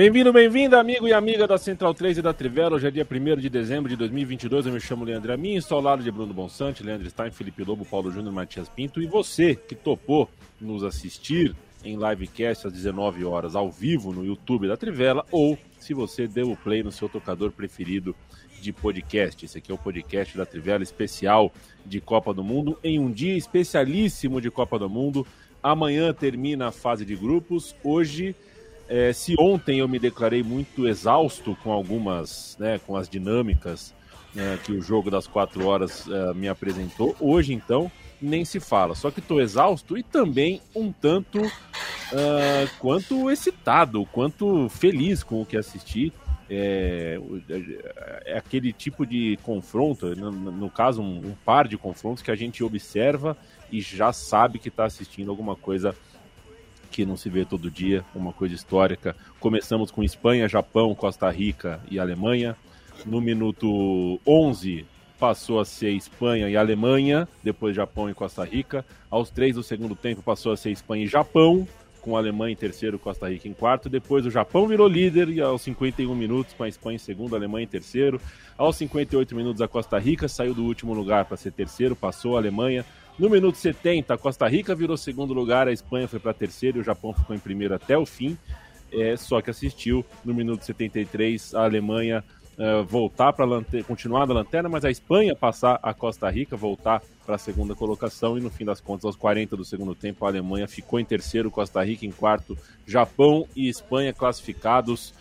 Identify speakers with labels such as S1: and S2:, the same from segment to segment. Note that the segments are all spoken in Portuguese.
S1: Bem-vindo, bem-vinda, amigo e amiga da Central 3 e da Trivela. Hoje é dia 1 de dezembro de 2022. Eu me chamo Leandro Amin, estou ao lado de Bruno Bonsante, Leandro Stein, Felipe Lobo, Paulo Júnior, Matias Pinto. E você que topou nos assistir em livecast às 19 horas ao vivo no YouTube da Trivela ou se você deu o play no seu tocador preferido de podcast. Esse aqui é o podcast da Trivela especial de Copa do Mundo em um dia especialíssimo de Copa do Mundo. Amanhã termina a fase de grupos. Hoje é, se ontem eu me declarei muito exausto com algumas, né, com as dinâmicas né, que o jogo das quatro horas uh, me apresentou, hoje então nem se fala. Só que estou exausto e também um tanto uh, quanto excitado, quanto feliz com o que assisti. É, é aquele tipo de confronto, no, no caso, um, um, par de confrontos que a gente observa e já sabe que está assistindo alguma coisa que não se vê todo dia, uma coisa histórica. Começamos com Espanha, Japão, Costa Rica e Alemanha. No minuto 11 passou a ser Espanha e Alemanha, depois Japão e Costa Rica. Aos três do segundo tempo passou a ser Espanha e Japão, com a Alemanha em terceiro, Costa Rica em quarto. Depois o Japão virou líder e aos 51 minutos com a Espanha em segundo, a Alemanha em terceiro. Aos 58 minutos a Costa Rica saiu do último lugar para ser terceiro, passou a Alemanha. No minuto 70, a Costa Rica virou segundo lugar, a Espanha foi para terceiro e o Japão ficou em primeiro até o fim. É, só que assistiu no minuto 73 a Alemanha uh, voltar para continuar na lanterna, mas a Espanha passar a Costa Rica, voltar para a segunda colocação e no fim das contas, aos 40 do segundo tempo, a Alemanha ficou em terceiro, Costa Rica em quarto, Japão e Espanha classificados.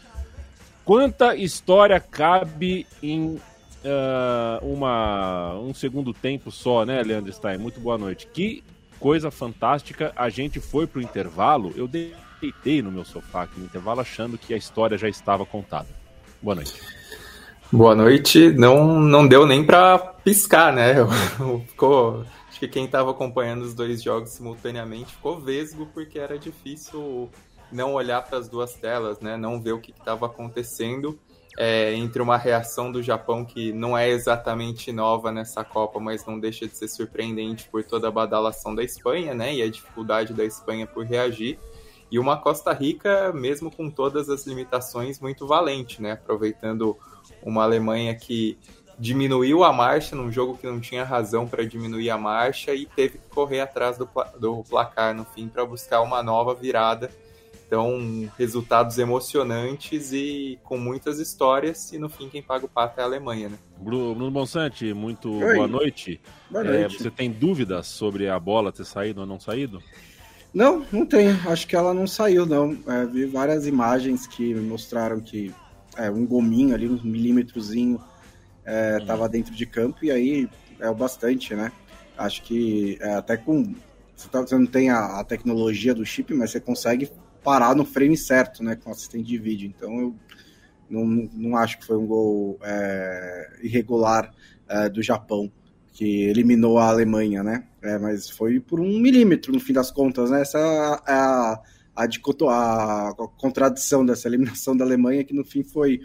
S1: Quanta história cabe em uh, uma, um segundo tempo só, né, Leandro Stein? Muito boa noite. Que coisa fantástica. A gente foi pro intervalo. Eu deitei no meu sofá aqui no intervalo achando que a história já estava contada. Boa noite.
S2: Boa noite. Não, não deu nem para piscar, né? Ficou. Acho que quem estava acompanhando os dois jogos simultaneamente ficou vesgo porque era difícil não olhar para as duas telas, né? Não ver o que estava acontecendo é, entre uma reação do Japão que não é exatamente nova nessa Copa, mas não deixa de ser surpreendente por toda a badalação da Espanha, né? E a dificuldade da Espanha por reagir. E uma Costa Rica, mesmo com todas as limitações, muito valente, né? Aproveitando uma Alemanha que diminuiu a marcha num jogo que não tinha razão para diminuir a marcha e teve que correr atrás do, do placar no fim para buscar uma nova virada então, resultados emocionantes e com muitas histórias, e no fim quem paga o pato é a Alemanha, né?
S1: Bruno Bonsante, muito Oi. boa noite. Boa é, noite. É, você tem dúvidas sobre a bola ter saído ou não saído?
S3: Não, não tenho. Acho que ela não saiu, não. É, vi várias imagens que mostraram que é, um gominho ali, um milímetrozinho, estava é, hum. dentro de campo, e aí é o bastante, né? Acho que é, até com. Você, tá, você não tem a, a tecnologia do chip, mas você consegue parar no frame certo, né, com assistente de vídeo. Então eu não, não acho que foi um gol é, irregular é, do Japão que eliminou a Alemanha, né? É, mas foi por um milímetro no fim das contas, né? Essa é a, a, a, a contradição dessa eliminação da Alemanha que no fim foi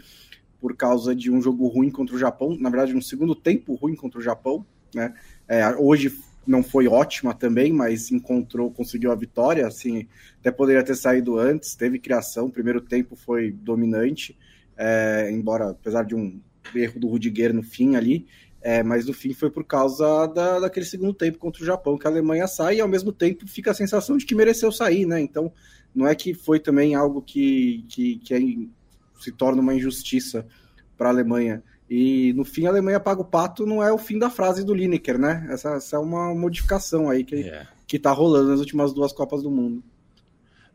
S3: por causa de um jogo ruim contra o Japão, na verdade um segundo tempo ruim contra o Japão, né? É, hoje não foi ótima também, mas encontrou, conseguiu a vitória, assim, até poderia ter saído antes, teve criação, o primeiro tempo foi dominante, é, embora, apesar de um erro do Rudiger no fim ali, é, mas no fim foi por causa da, daquele segundo tempo contra o Japão que a Alemanha sai e ao mesmo tempo fica a sensação de que mereceu sair, né? Então não é que foi também algo que, que, que é, se torna uma injustiça para a Alemanha. E no fim a Alemanha paga o pato não é o fim da frase do Lineker, né? Essa, essa é uma modificação aí que, yeah. É. que tá rolando nas últimas duas Copas do Mundo.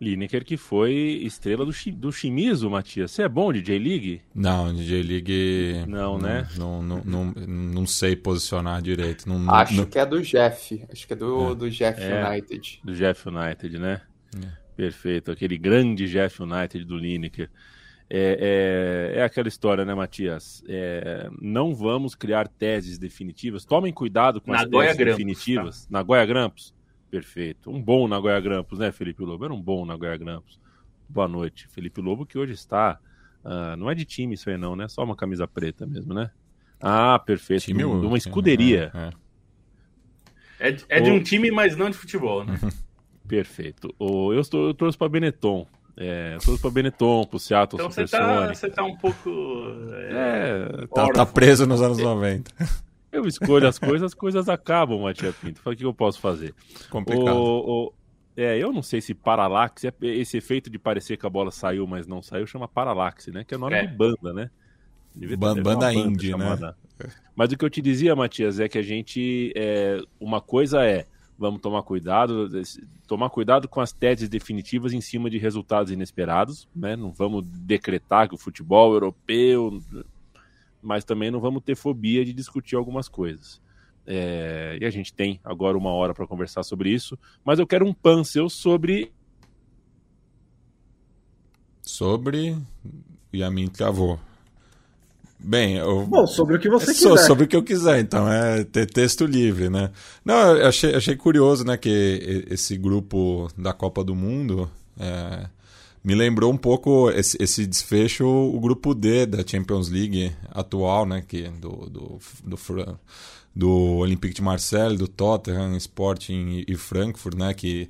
S1: Lineker que foi estrela do, do Shimizu, Matias. Você é bom de J-League?
S4: Não, DJ League.
S1: Não, né?
S4: Não, não, não, não, sei posicionar direito. Não,
S2: Acho
S4: não...
S2: que é do Jeff. Acho que é do, é. do Jeff é, United.
S1: Do Jeff United, né? É. Perfeito. Aquele grande Jeff United do Lineker. É, é, é, aquela história, né, Matias? É, não vamos criar teses definitivas. Tomem cuidado com as teses Grampos, definitivas. Tá? Nagoya Grampos. Perfeito. Um bom Nagoya Grampus, né, Felipe Lobo? Era um bom Nagoya Grampus. Boa noite. Felipe Lobo, que hoje está. Uh, não é de time isso aí, não, né? Só uma camisa preta mesmo, né? Ah, perfeito. Time de uma escuderia. É,
S5: é. é, é de um time, mas não de futebol, né?
S1: Perfeito. O, eu, estou, eu torço para Benetton. É, torço para Benetton, para o Seattle
S5: então você tá, você tá um pouco.
S4: É, é tá, tá, preso nos anos 90.
S1: Eu escolho as coisas, as coisas acabam, Matia Pinto. O que eu posso fazer?
S4: Complicado.
S1: O, o, é, eu não sei se paralaxe, é, esse efeito de parecer que a bola saiu, mas não saiu, chama paralaxe, né? Que é o nome é. de banda, né?
S4: Banda, banda indie, né?
S1: Mas o que eu te dizia, Matias, é que a gente. É, uma coisa é. Vamos tomar cuidado, tomar cuidado com as teses definitivas em cima de resultados inesperados, né? Não vamos decretar que o futebol europeu mas também não vamos ter fobia de discutir algumas coisas. É, e a gente tem agora uma hora para conversar sobre isso, mas eu quero um pan seu sobre.
S4: Sobre. E a mim travou. Bem, eu...
S3: Bom, sobre o que você quiser.
S4: Sobre o que eu quiser, então, é ter texto livre, né? Não, eu achei, achei curioso, né, que esse grupo da Copa do Mundo é, me lembrou um pouco esse, esse, desfecho, o grupo D da Champions League atual, né? Que, do, do, do, do Olympique de Marseille, do Tottenham, Sporting e Frankfurt, né? Que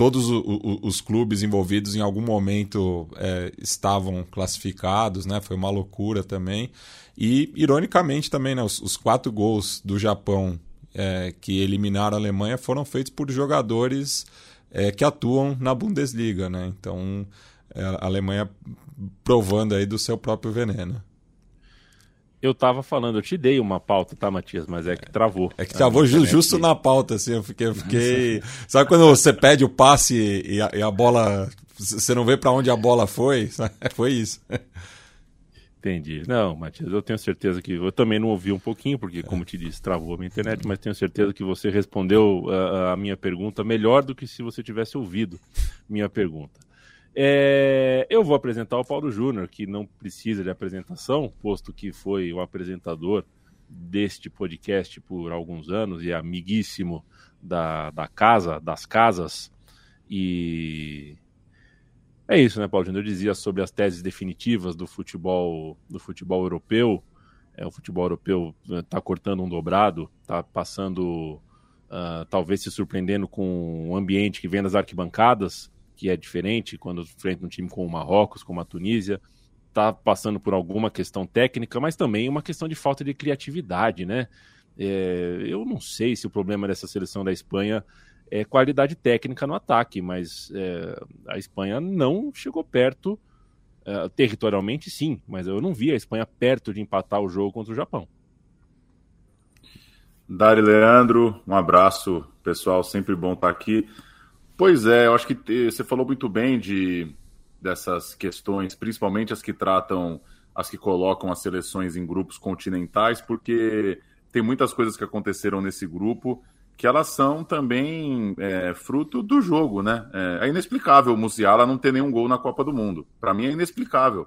S4: todos os, clubes envolvidos em algum momento é, estavam classificados, né? Foi uma loucura também. E, ironicamente também, né? Os, os quatro gols do Japão é, que eliminaram a Alemanha foram feitos por jogadores é, que atuam na Bundesliga, né? Então é, a Alemanha provando aí do seu próprio veneno.
S1: Eu tava falando, eu te dei uma pauta, tá, Matias? Mas é que travou.
S4: É que travou ju justo na pauta, assim. Eu fiquei. Eu fiquei... Sabe quando você pede o passe e a, e a bola. Você não vê para onde a bola foi? Foi isso.
S1: Entendi. Não, Matias, eu tenho certeza que. Eu também não ouvi um pouquinho, porque, como te disse, travou a minha internet, mas tenho certeza que você respondeu a, a minha pergunta melhor do que se você tivesse ouvido minha pergunta. É, eu vou apresentar o Paulo Júnior, que não precisa de apresentação, posto que foi o apresentador deste podcast por alguns anos e amiguíssimo da, da casa, das casas. E é isso, né, Paulo Júnior? Eu dizia sobre as teses definitivas do futebol, do futebol europeu. É, o futebol europeu está né, cortando um dobrado, está passando, uh, talvez se surpreendendo com o ambiente que vem das arquibancadas que é diferente quando enfrenta um time como o Marrocos, como a Tunísia, está passando por alguma questão técnica, mas também uma questão de falta de criatividade, né? É, eu não sei se o problema dessa seleção da Espanha é qualidade técnica no ataque, mas é, a Espanha não chegou perto, é, territorialmente sim, mas eu não vi a Espanha perto de empatar o jogo contra o Japão.
S6: Dari Leandro, um abraço, pessoal, sempre bom estar aqui. Pois é, eu acho que você falou muito bem de dessas questões, principalmente as que tratam, as que colocam as seleções em grupos continentais, porque tem muitas coisas que aconteceram nesse grupo que elas são também é, fruto do jogo, né? É, é, inexplicável o Musiala não ter nenhum gol na Copa do Mundo. Para mim é inexplicável.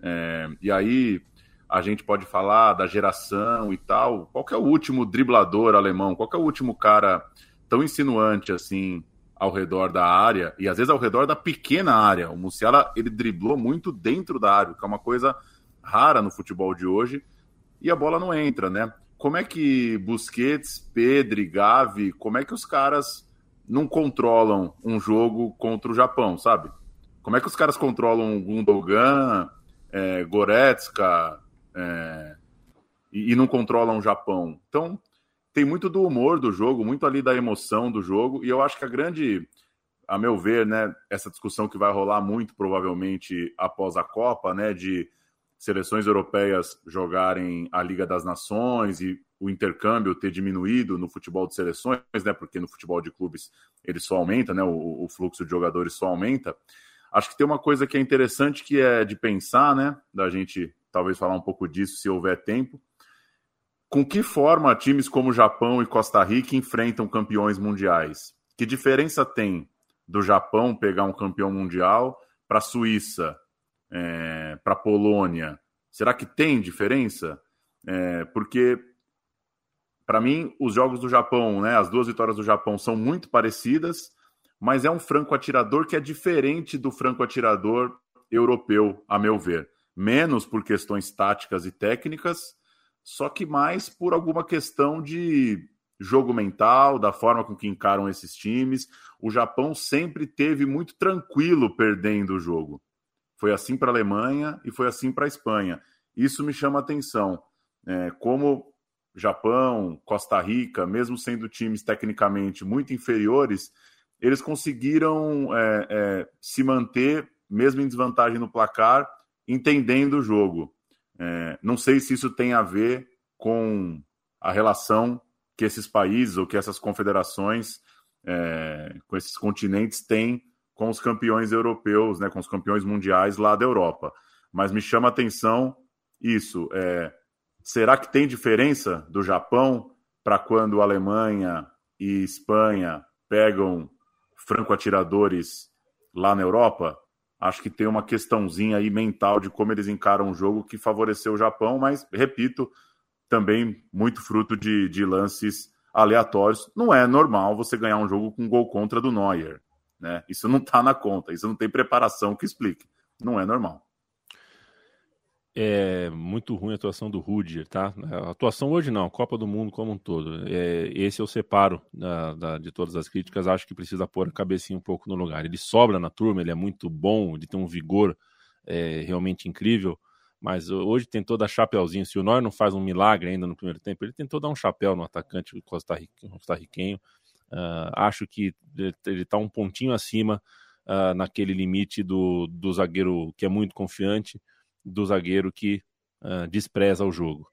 S6: É, e aí a gente pode falar da geração e tal. Qual é o último driblador alemão? Qual é o último cara tão insinuante assim ao redor da área e às vezes ao redor da pequena área. O Musiala ele driblou muito dentro da área, que é uma coisa rara no futebol de hoje, e a bola não entra, né? Como é que Busquets, Pedri, Gavi, como é que os caras não controlam um jogo contra o Japão, sabe? Como é que os caras controlam Gundogan, é, Goretzka é, e, e não controlam o Japão? Então, tem muito do humor do jogo, muito ali da emoção do jogo, e eu acho que a grande, a meu ver, né, essa discussão que vai rolar muito provavelmente após a Copa, né, de seleções europeias jogarem a Liga das Nações e o intercâmbio ter diminuído no futebol de seleções, né, porque no futebol de clubes ele só aumenta, né, o, o fluxo de jogadores só aumenta. Acho que tem uma coisa que é interessante que é de pensar, né, da gente talvez falar um pouco disso se houver tempo, com que forma times como Japão e Costa Rica enfrentam campeões mundiais? Que diferença tem do Japão pegar um campeão mundial para a Suíça, é, para a Polônia? Será que tem diferença? É, porque para mim, os jogos do Japão, né, as duas vitórias do Japão são muito parecidas, mas é um franco atirador que é diferente do franco atirador europeu, a meu ver. Menos por questões táticas e técnicas, só que mais por alguma questão de jogo mental, da forma com que encaram esses times. O Japão sempre teve muito tranquilo perdendo o jogo. Foi assim para a Alemanha e foi assim para a Espanha. Isso me chama atenção. É, como Japão, Costa Rica, mesmo sendo times tecnicamente muito inferiores, eles conseguiram é, é, se manter, mesmo em desvantagem no placar, entendendo o jogo. É, não sei se isso tem a ver com a relação que esses países ou que essas confederações, é, com esses continentes, têm com os campeões europeus, né, com os campeões mundiais lá da Europa. Mas me chama a atenção isso. É, será que tem diferença do Japão para quando Alemanha e Espanha pegam franco-atiradores lá na Europa? Acho que tem uma questãozinha aí mental de como eles encaram o jogo que favoreceu o Japão, mas, repito, também muito fruto de, de lances aleatórios. Não é normal você ganhar um jogo com gol contra do Neuer. Né? Isso não está na conta, isso não tem preparação que explique. Não é normal.
S1: É muito ruim a atuação do Rudiger, tá? A atuação hoje não, Copa do Mundo como um todo. É, esse eu separo da, da, de todas as críticas, acho que precisa pôr a cabecinha um pouco no lugar. Ele sobra na turma, ele é muito bom, ele tem um vigor é, realmente incrível, mas hoje tentou dar chapéuzinho. Se o Neuer não faz um milagre ainda no primeiro tempo, ele tentou dar um chapéu no atacante costarriquenho. Uh, acho que ele está um pontinho acima uh, naquele limite do, do zagueiro que é muito confiante, do zagueiro que uh, despreza o jogo.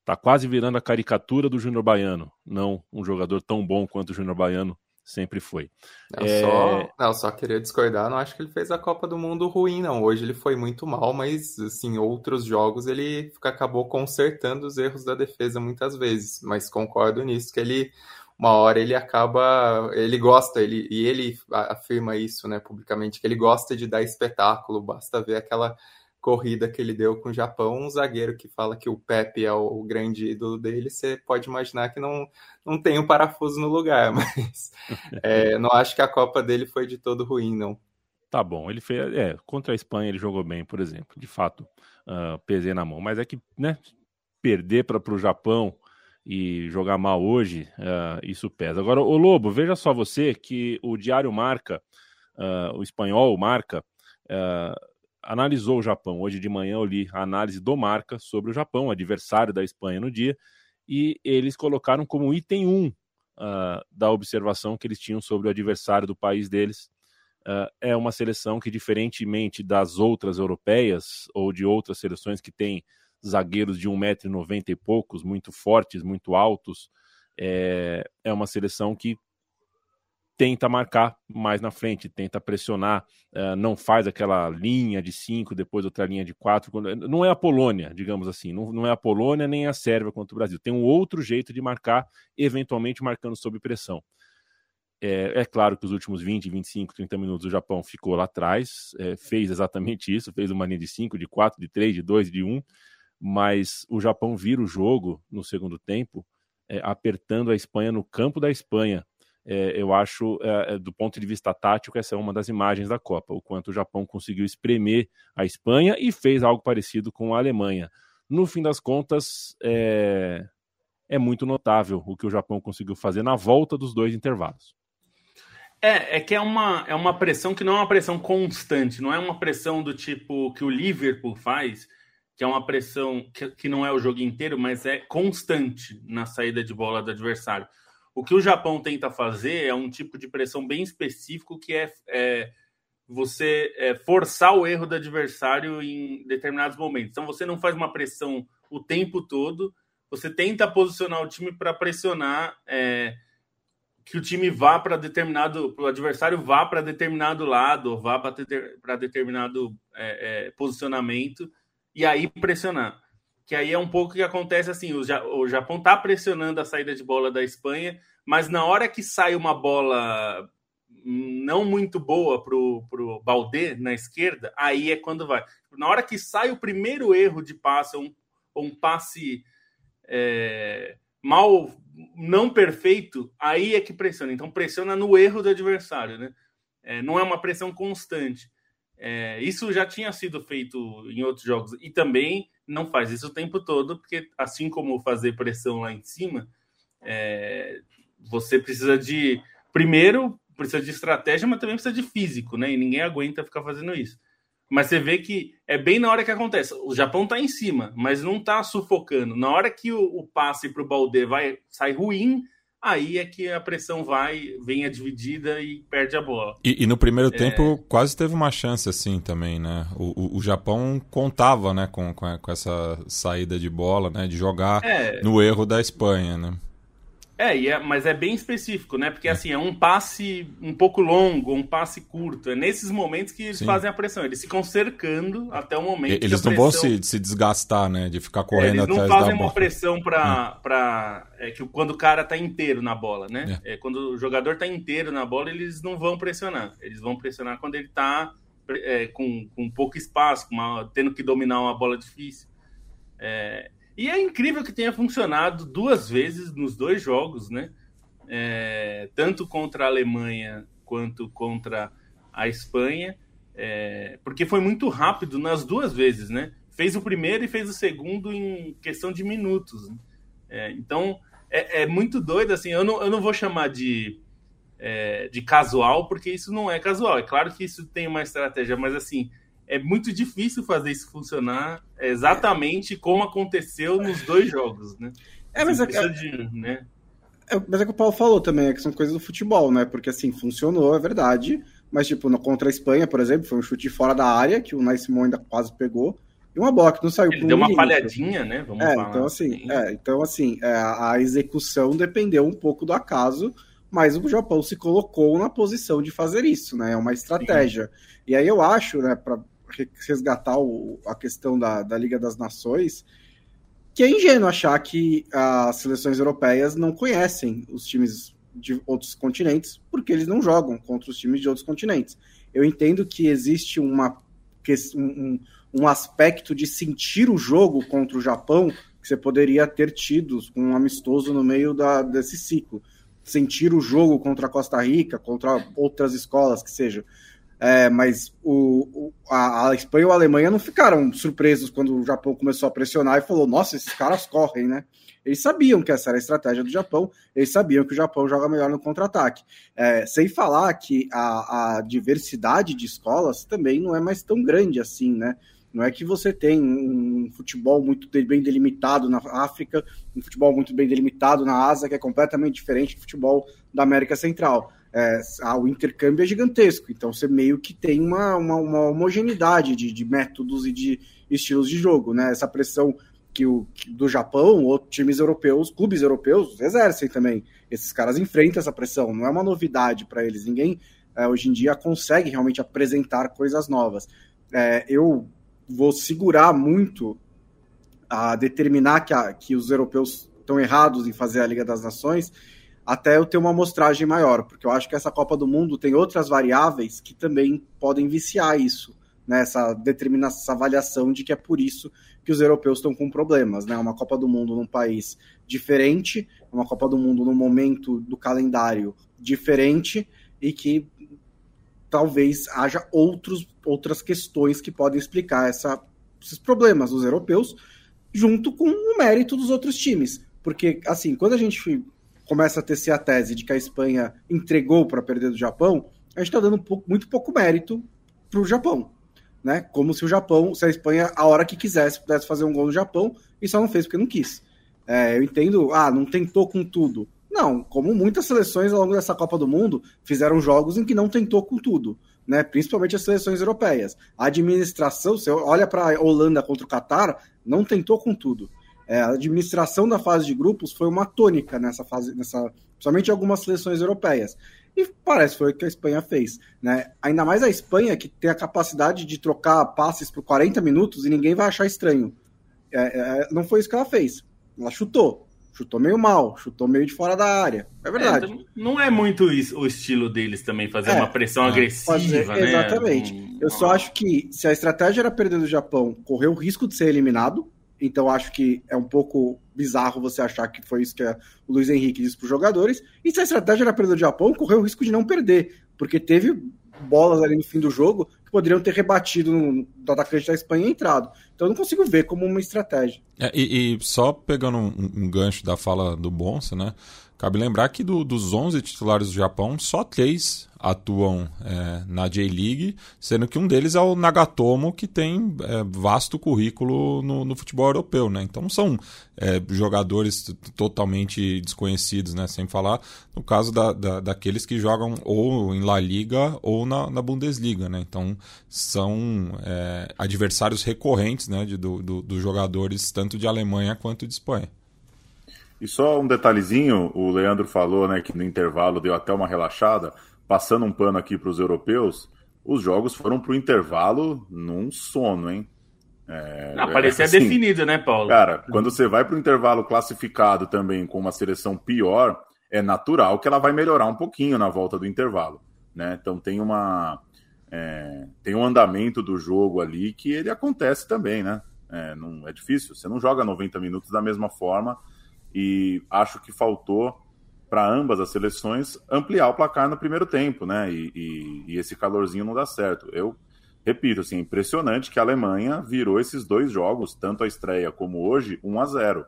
S1: Está quase virando a caricatura do Júnior Baiano, não um jogador tão bom quanto o Júnior Baiano sempre foi.
S2: Não, é... só, não, só queria discordar, não acho que ele fez a Copa do Mundo ruim, não. Hoje ele foi muito mal, mas assim, outros jogos ele acabou consertando os erros da defesa muitas vezes. Mas concordo nisso, que ele uma hora ele acaba, ele gosta, ele, e ele afirma isso, né, publicamente, que ele gosta de dar espetáculo, basta ver aquela corrida que ele deu com o Japão, um zagueiro que fala que o Pepe é o, grande ídolo dele, você pode imaginar que não, não tem um parafuso no lugar, mas é, não acho que a Copa dele foi de todo ruim, não.
S1: Tá bom, ele fez, é, contra a Espanha ele jogou bem, por exemplo, de fato, uh, pesei na mão, mas é que, né, perder para o Japão e jogar mal hoje, uh, isso pesa. Agora, o Lobo, veja só você que o Diário Marca, uh, o espanhol Marca, analisou o Japão. Hoje de manhã eu li a análise do Marca sobre o Japão, adversário da Espanha no dia, e eles colocaram como item 1 uh, da observação que eles tinham sobre o adversário do país deles. Uh, é uma seleção que, diferentemente das outras europeias ou de outras seleções que têm zagueiros de 1,90m e poucos, muito fortes, muito altos, é, é uma seleção que tenta marcar mais na frente, tenta pressionar, uh, não faz aquela linha de cinco, depois outra linha de quatro. Não é a Polônia, digamos assim, não, é a Polônia nem a Sérvia contra o Brasil. Tem um outro jeito de marcar, eventualmente marcando sob pressão. É, é, claro que os últimos 20, 25, 30 minutos o Japão ficou lá atrás, é, fez exatamente isso, fez uma linha de 5, de 4, de 3, de 2, de 1, um, mas o Japão vira o jogo no segundo tempo, é, apertando a Espanha no campo da Espanha, é, eu acho, é, é, do ponto de vista tático, essa é uma das imagens da Copa, o quanto o Japão conseguiu espremer a Espanha e fez algo parecido com a Alemanha. No fim das contas, é, é muito notável o que o Japão conseguiu fazer na volta dos dois intervalos.
S5: É, é que é uma, é uma pressão que não é uma pressão constante, não é uma pressão do tipo que o Liverpool faz, que é uma pressão que, que não é o jogo inteiro, mas é constante na saída de bola do adversário. O que o Japão tenta fazer é um tipo de pressão bem específico que é, é você é, forçar o erro do adversário em determinados momentos. Então você não faz uma pressão o tempo todo, você tenta posicionar o time para pressionar é, que o time vá para determinado, o adversário vá para determinado lado, vá para determinado é, é, posicionamento e aí pressionar que aí é um pouco que acontece assim, o, o Japão está pressionando a saída de bola da Espanha, mas na hora que sai uma bola não muito boa pro, pro Baldé na esquerda, aí é quando vai. Na hora que sai o primeiro erro de passe, um, um passe é, mal não perfeito, aí é que pressiona. Então pressiona no erro do adversário, né? É, não é uma pressão constante. É, isso já tinha sido feito em outros jogos e também não faz isso o tempo todo, porque assim como fazer pressão lá em cima, é, você precisa de primeiro precisa de estratégia, mas também precisa de físico, né? E ninguém aguenta ficar fazendo isso. Mas você vê que é bem na hora que acontece. O Japão tá em cima, mas não tá sufocando. Na hora que o, o passe para o Balde vai sai ruim, aí é que a pressão vai, vem a dividida e perde a bola.
S4: E, e no primeiro é... tempo quase teve uma chance assim também, né? O, o, o Japão contava, né, com, com, essa saída de bola, né, de jogar é... no erro da Espanha, né?
S5: É, é, mas é bem específico, né? Porque assim, é um passe um pouco longo, um passe curto. É nesses momentos que eles Sim. fazem a pressão. Eles ficam cercando até o momento.
S4: Eles não
S5: pressão...
S4: vão se, se desgastar, né? De ficar correndo
S5: é,
S4: atrás da
S5: bola. Eles não fazem
S4: uma
S5: pressão para. É. Pra... É, que quando o cara tá inteiro na bola, né? É. é. quando o jogador tá inteiro na bola, eles não vão pressionar. Eles vão pressionar quando ele tá é, com, com pouco espaço, uma, tendo que dominar uma bola difícil. É, e é incrível que tenha funcionado duas vezes nos dois jogos, né? É, tanto contra a Alemanha quanto contra a Espanha, é, porque foi muito rápido nas duas vezes, né? Fez o primeiro e fez o segundo em questão de minutos. Né? É, então é, é, muito doido, assim. Eu não, eu não vou chamar de, é, de casual, porque isso não é casual. É claro que isso tem uma estratégia, mas assim é muito difícil fazer isso funcionar exatamente como aconteceu nos dois jogos, né?
S3: É, mas é, de, né? é, mas é que o Paulo falou também, é que são coisas do futebol, né? Porque assim, funcionou, é verdade, mas tipo, no, contra a Espanha, por exemplo, foi um chute fora da área, que o Nice ainda quase pegou, e uma bola que não saiu
S5: Ele deu uma falhadinha, né?
S3: Vamos é, falar. Então assim, é, então assim, é, a execução dependeu um pouco do acaso, mas o Japão se colocou na posição de fazer isso, né? É uma estratégia. Sim. E aí eu acho, né, para resgatar o, a questão da, da Liga das Nações, que é ingênuo achar que as seleções europeias não conhecem os times de outros continentes, porque eles não jogam contra os times de outros continentes. Eu entendo que existe uma, um, um aspecto de sentir o jogo contra o Japão que você poderia ter tido um amistoso no meio da, desse ciclo. Sentir o jogo contra a Costa Rica, contra outras escolas que seja. É, mas o, o, a, a, Espanha e a Alemanha não ficaram surpresos quando o Japão começou a pressionar e falou: nossa, esses caras correm, né? Eles sabiam que essa era a estratégia do Japão, eles sabiam que o Japão joga melhor no contra-ataque. É, sem falar que a, a, diversidade de escolas também não é mais tão grande assim, né? Não é que você tem um futebol muito bem delimitado na África, um futebol muito bem delimitado na Ásia, que é completamente diferente do futebol da América Central é, o intercâmbio é gigantesco, então você meio que tem uma, uma, uma homogeneidade de, de, métodos e de estilos de jogo, né? Essa pressão que o do Japão ou times europeus, clubes europeus exercem também. Esses caras enfrentam essa pressão, não é uma novidade para eles. Ninguém é, hoje em dia consegue realmente apresentar coisas novas. É, eu vou segurar muito a determinar que, a, que os europeus estão errados em fazer a Liga das Nações até eu ter uma amostragem maior, porque eu acho que essa Copa do Mundo tem outras variáveis que também podem viciar isso, né? Essa determinação, essa avaliação de que é por isso que os europeus estão com problemas, né? Uma Copa do Mundo num país diferente, uma Copa do Mundo num momento do calendário diferente e que talvez haja outros, outras questões que podem explicar essa, esses problemas dos europeus, junto com o mérito dos outros times. Porque, assim, quando a gente começa a tecer a tese de que a Espanha entregou para perder do Japão, a gente está dando pouco, muito pouco mérito para o Japão. Né? Como se o Japão, se a Espanha, a hora que quisesse, pudesse fazer um gol no Japão e só não fez porque não quis. É, eu entendo, ah, não tentou com tudo. Não, como muitas seleções ao longo dessa Copa do Mundo fizeram jogos em que não tentou com tudo, né? Principalmente as seleções europeias. A administração, você olha para a Holanda contra o Catar, não tentou com tudo. É, a administração da fase de grupos foi uma tônica nessa fase, nessa, principalmente em algumas seleções europeias. E parece que foi o que a Espanha fez. Né? Ainda mais a Espanha, que tem a capacidade de trocar passes por 40 minutos e ninguém vai achar estranho. É, é, não foi isso que ela fez. Ela chutou. Chutou meio mal, chutou meio de fora da área. É verdade.
S5: É, não é muito isso, o estilo deles também, fazer é, uma pressão agressiva, fazer, né?
S3: Exatamente. Eu só acho que se a estratégia era perder do Japão, correr o risco de ser eliminado, então acho que é um pouco bizarro você achar que foi isso que o Luiz Henrique disse para os jogadores. E se a estratégia era perder o Japão, correu o risco de não perder, porque teve bolas ali no fim do jogo que poderiam ter rebatido no, atacante da Espanha e entrado. Então eu não consigo ver como uma estratégia.
S4: É, e, e, só pegando um, um, gancho da fala do Bonsa, né? Cabe lembrar que do, dos 11 titulares do Japão, só três atuam é, na J-League, sendo que um deles é o Nagatomo, que tem é, vasto currículo no, no, futebol europeu. Né? Então são é, jogadores totalmente desconhecidos, né? sem falar no caso da, da, daqueles que jogam ou em La Liga ou na, na Bundesliga. Né? Então são é, adversários recorrentes né? de, do, do, dos jogadores tanto de Alemanha quanto de Espanha.
S6: E só um detalhezinho, o Leandro falou né, que no intervalo deu até uma relaxada. Passando um pano aqui para os europeus, os jogos foram para o intervalo num sono, hein?
S5: É, Não, parecia assim, definido, né, Paulo?
S6: Cara, quando você vai para o intervalo classificado também com uma seleção pior, é natural que ela vai melhorar um pouquinho na volta do intervalo, né? Então tem uma é, tem um andamento do jogo ali que ele acontece também, né? É, não é difícil. Você não joga 90 minutos da mesma forma e acho que faltou para ambas as seleções ampliar o placar no primeiro tempo, né? E, e, e, esse calorzinho não dá certo. Eu repito, assim, impressionante que a Alemanha virou esses dois jogos, tanto a estreia como hoje, 1 a 0.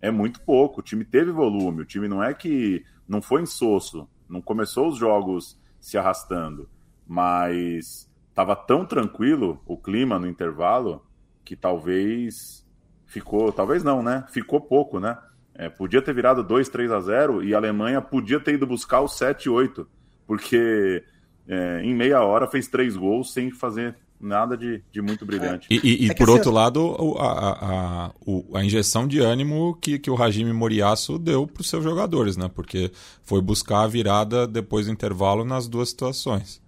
S6: É muito pouco. O time teve volume. O time não é que não foi insosso, não começou os jogos se arrastando, mas estava tão tranquilo o clima no intervalo que talvez ficou, talvez não, né? Ficou pouco, né? É, podia ter virado 2, 3 a 0 e a Alemanha podia ter ido buscar o 7 8, porque é, em meia hora fez três gols sem fazer nada de, de muito brilhante.
S4: E, e, e é por outro assim, lado, a, a, a, a, injeção de ânimo que, que o Hajime Moriaço deu para os seus jogadores, né? Porque foi buscar a virada depois do intervalo nas duas situações.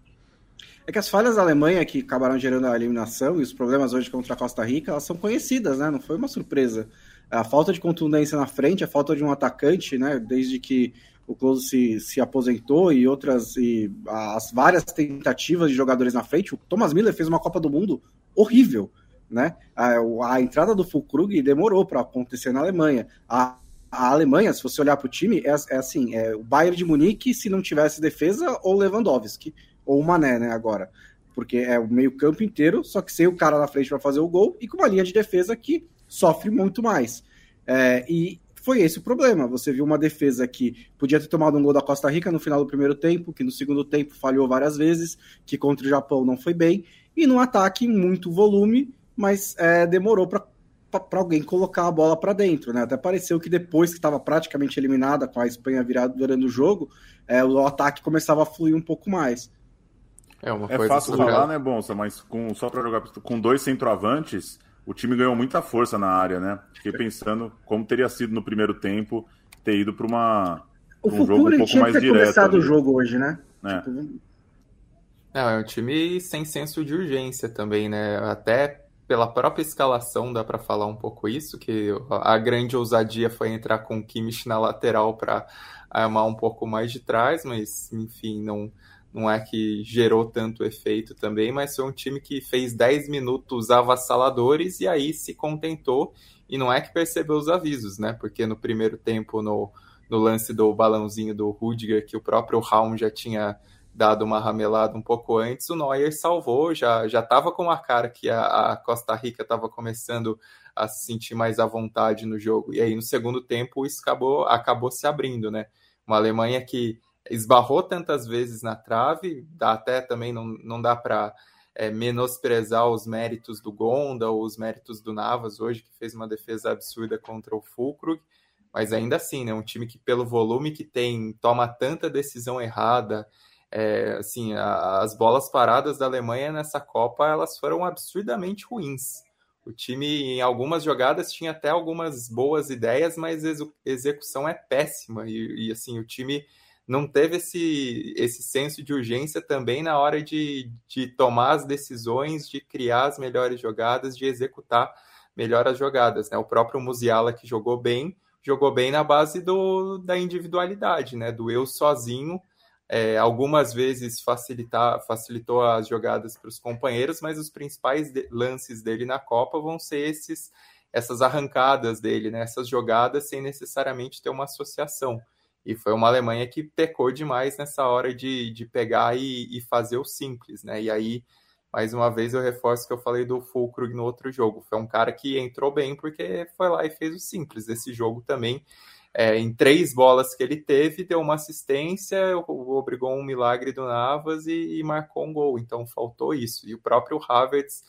S3: É que as falhas da Alemanha que acabaram gerando a eliminação e os problemas hoje contra a Costa Rica, elas são conhecidas, né? Não foi uma surpresa a falta de contundência na frente, a falta de um atacante, né? Desde que o Close se, se aposentou e outras e as várias tentativas de jogadores na frente, o Thomas Miller fez uma Copa do Mundo horrível, né? A, a entrada do Fulkrug demorou para acontecer na Alemanha. A, a Alemanha, se você olhar para o time, é, é, assim: é o Bayern de Munique se não tivesse defesa ou Lewandowski ou o Mané, né? Agora, porque é o meio campo inteiro, só que sem o cara na frente para fazer o gol e com uma linha de defesa que sofre muito mais. É, e foi esse o problema. Você viu uma defesa que podia ter tomado um gol da Costa Rica no final do primeiro tempo, que no segundo tempo falhou várias vezes, que contra o Japão não foi bem, e no ataque muito volume, mas é, demorou para para alguém colocar a bola para dentro, né? Até pareceu que depois que estava praticamente eliminada com a Espanha virada durante o jogo, é, o ataque começava a fluir um pouco mais.
S6: É, uma é fácil falar, né, Bonsa? Mas com, só para jogar com dois centroavantes, o time ganhou muita força na área, né? Fiquei pensando como teria sido no primeiro tempo ter ido para uma
S3: o um jogo um pouco mais direto. começado ali. o jogo hoje, né?
S2: É. Tipo... Não, é um time sem senso de urgência também, né? Até pela própria escalação dá para falar um pouco isso, que a grande ousadia foi entrar com o Kimmich na lateral para armar um pouco mais de trás, mas enfim, não não é que gerou tanto efeito também, mas foi um time que fez 10 minutos avassaladores e aí se contentou e não é que percebeu os avisos, né? Porque no primeiro tempo, no, no lance do balãozinho do Rudiger, que o próprio Raum já tinha dado uma ramelada um pouco antes, o Neuer salvou, já já estava com a cara que a, a Costa Rica estava começando a se sentir mais à vontade no jogo. E aí no segundo tempo isso acabou, acabou se abrindo, né? Uma Alemanha que esbarrou tantas vezes na trave, dá até também não, não dá para é, menosprezar os méritos do Gonda ou os méritos do Navas hoje, que fez uma defesa absurda contra o Fulkrug, mas ainda assim, né, um time que pelo volume que tem, toma tanta decisão errada, é, assim, a, as bolas paradas da Alemanha nessa Copa, elas foram absurdamente ruins. O time, em algumas jogadas, tinha até algumas boas ideias, mas a execução é péssima. E, e assim, o time não teve esse, esse senso de urgência também na hora de, de tomar as decisões, de criar as melhores jogadas, de executar melhor as jogadas. Né? O próprio Musiala, que jogou bem, jogou bem na base do, da individualidade, né? do eu sozinho. É, algumas vezes facilitar, facilitou as jogadas para os companheiros, mas os principais de, lances dele na Copa vão ser esses essas arrancadas dele, né? essas jogadas sem necessariamente ter uma associação. E foi uma Alemanha que pecou demais nessa hora de, de pegar e, e fazer o simples, né? E aí, mais uma vez, eu reforço que eu falei do Fulkrug no outro jogo. Foi um cara que entrou bem porque foi lá e fez o simples. Esse jogo também, é, em três bolas que ele teve, deu uma assistência, obrigou um milagre do Navas e, e marcou um gol. Então faltou isso. E o próprio Havertz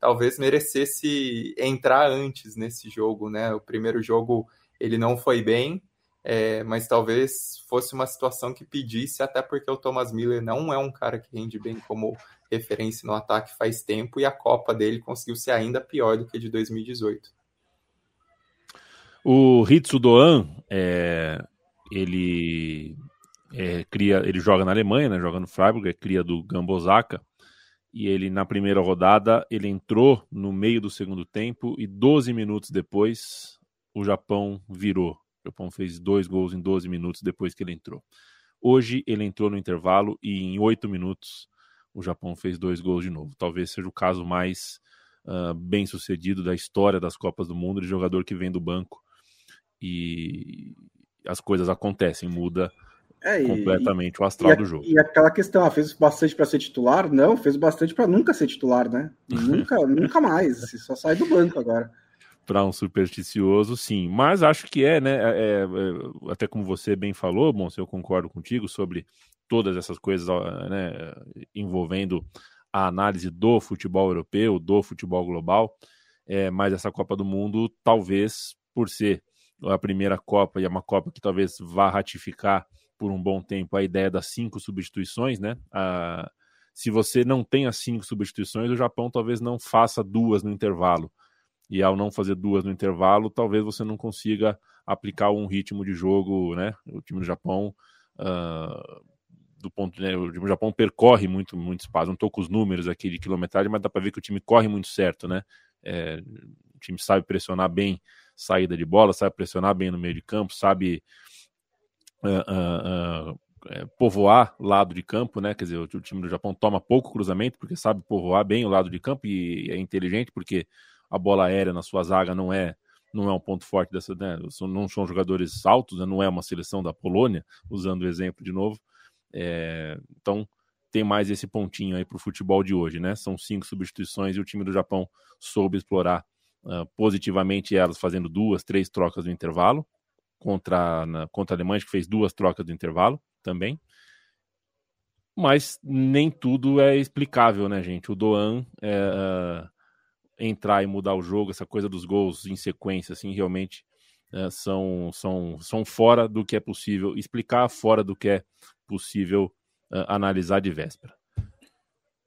S2: talvez merecesse entrar antes nesse jogo, né? O primeiro jogo ele não foi bem, é, mas talvez fosse uma situação que pedisse, até porque o Thomas Miller não é um cara que rende bem como referência no ataque faz tempo e a Copa dele conseguiu ser ainda pior do que a de 2018.
S1: O Hitsu Doan, é, ele é, cria, ele joga na Alemanha, né, joga no Freiburg, é cria do Gambosaka, e ele na primeira rodada ele entrou no meio do segundo tempo e 12 minutos depois o Japão virou o Japão fez dois gols em 12 minutos depois que ele entrou. Hoje ele entrou no intervalo e em oito minutos o Japão fez dois gols de novo. Talvez seja o caso mais uh, bem sucedido da história das Copas do Mundo de jogador que vem do banco e as coisas acontecem, muda é, completamente
S3: e,
S1: o astral
S3: a,
S1: do jogo.
S3: E aquela questão, ah, fez bastante para ser titular? Não, fez bastante para nunca ser titular, né? nunca, nunca mais, só sai do banco agora
S1: para um supersticioso, sim. Mas acho que é, né? É, é, é, até como você bem falou, bom, se eu concordo contigo sobre todas essas coisas né, envolvendo a análise do futebol europeu, do futebol global, é, mas essa Copa do Mundo, talvez por ser a primeira Copa e é uma Copa que talvez vá ratificar por um bom tempo a ideia das cinco substituições, né? A, se você não tem as cinco substituições, o Japão talvez não faça duas no intervalo e ao não fazer duas no intervalo, talvez você não consiga aplicar um ritmo de jogo, né? O time do Japão, uh, do ponto, né? O time do Japão percorre muito, muito espaço. Não estou com os números aqui de quilometragem, mas dá para ver que o time corre muito certo, né? É, o time sabe pressionar bem saída de bola, sabe pressionar bem no meio de campo, sabe uh, uh, povoar lado de campo, né? Quer dizer, o, o, time do Japão toma pouco cruzamento porque sabe povoar bem o lado de campo e é inteligente porque a bola aérea na sua zaga não é não é um ponto forte dessa, né? Não são jogadores altos, né? não é uma seleção da Polônia, usando o exemplo de novo. É, então tem mais esse pontinho aí para o futebol de hoje, né? São cinco substituições e o time do Japão soube explorar uh, positivamente elas, fazendo duas, três trocas no intervalo contra na, contra a Alemanha que fez duas trocas do intervalo também. Mas nem tudo é explicável, né, gente? O Doan é, uh, entrar e mudar o jogo, essa coisa dos gols em sequência, assim, realmente é, são, são, são fora do que é possível explicar, fora do que é possível uh, analisar de véspera.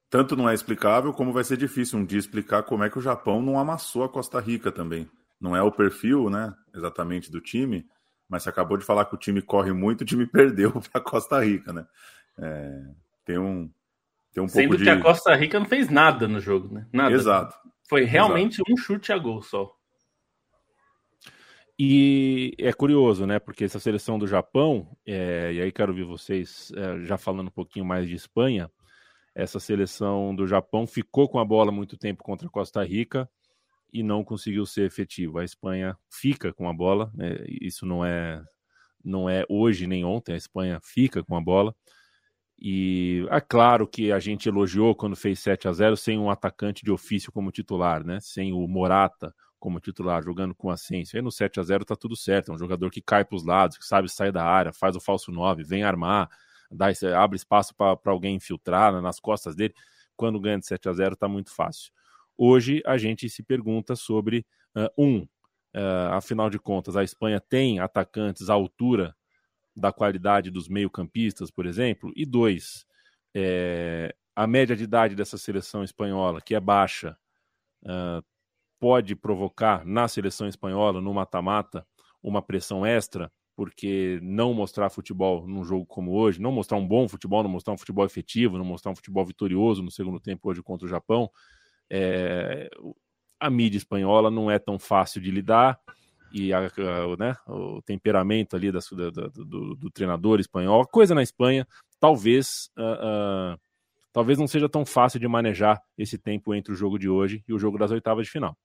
S6: Tanto não é explicável, como vai ser difícil um dia explicar como é que o Japão não amassou a Costa Rica também. Não é o perfil, né, exatamente do time, mas você acabou de falar que o time corre muito, o time perdeu para Costa Rica, né? É, tem um, tem um
S5: Sendo
S6: pouco
S5: que a Costa Rica não fez nada no jogo, né? Nada.
S6: Exato.
S5: Foi realmente Exato. um chute a gol só.
S1: E é curioso, né? Porque essa seleção do Japão, é, e aí quero ver vocês é, já falando um pouquinho mais de Espanha. Essa seleção do Japão ficou com a bola muito tempo contra a Costa Rica e não conseguiu ser efetivo. A Espanha fica com a bola, né, isso não é não é hoje nem ontem. A Espanha fica com a bola e é claro que a gente elogiou quando fez 7 a 0 sem um atacante de ofício como titular, né? Sem o Morata como titular, jogando com Asensio. Aí no 7 a 0 tá tudo certo, é um jogador que cai para os lados, que sabe sair da área, faz o falso 9, vem armar, dá, abre espaço para alguém infiltrar nas costas dele. Quando ganha de 7 a 0 tá muito fácil. Hoje a gente se pergunta sobre uh, um, uh, afinal de contas, a Espanha tem atacantes à altura da qualidade dos meio-campistas, por exemplo, e dois, é, a média de idade dessa seleção espanhola, que é baixa, uh, pode provocar na seleção espanhola, no mata-mata, uma pressão extra, porque não mostrar futebol num jogo como hoje, não mostrar um bom futebol, não mostrar um futebol efetivo, não mostrar um futebol vitorioso no segundo tempo hoje contra o Japão, é, a mídia espanhola não é tão fácil de lidar e a, a, né, o temperamento ali da, da, do, do, treinador espanhol, a coisa na Espanha, talvez uh, uh, talvez não seja tão fácil de manejar esse tempo entre o jogo de hoje e o jogo das oitavas de final.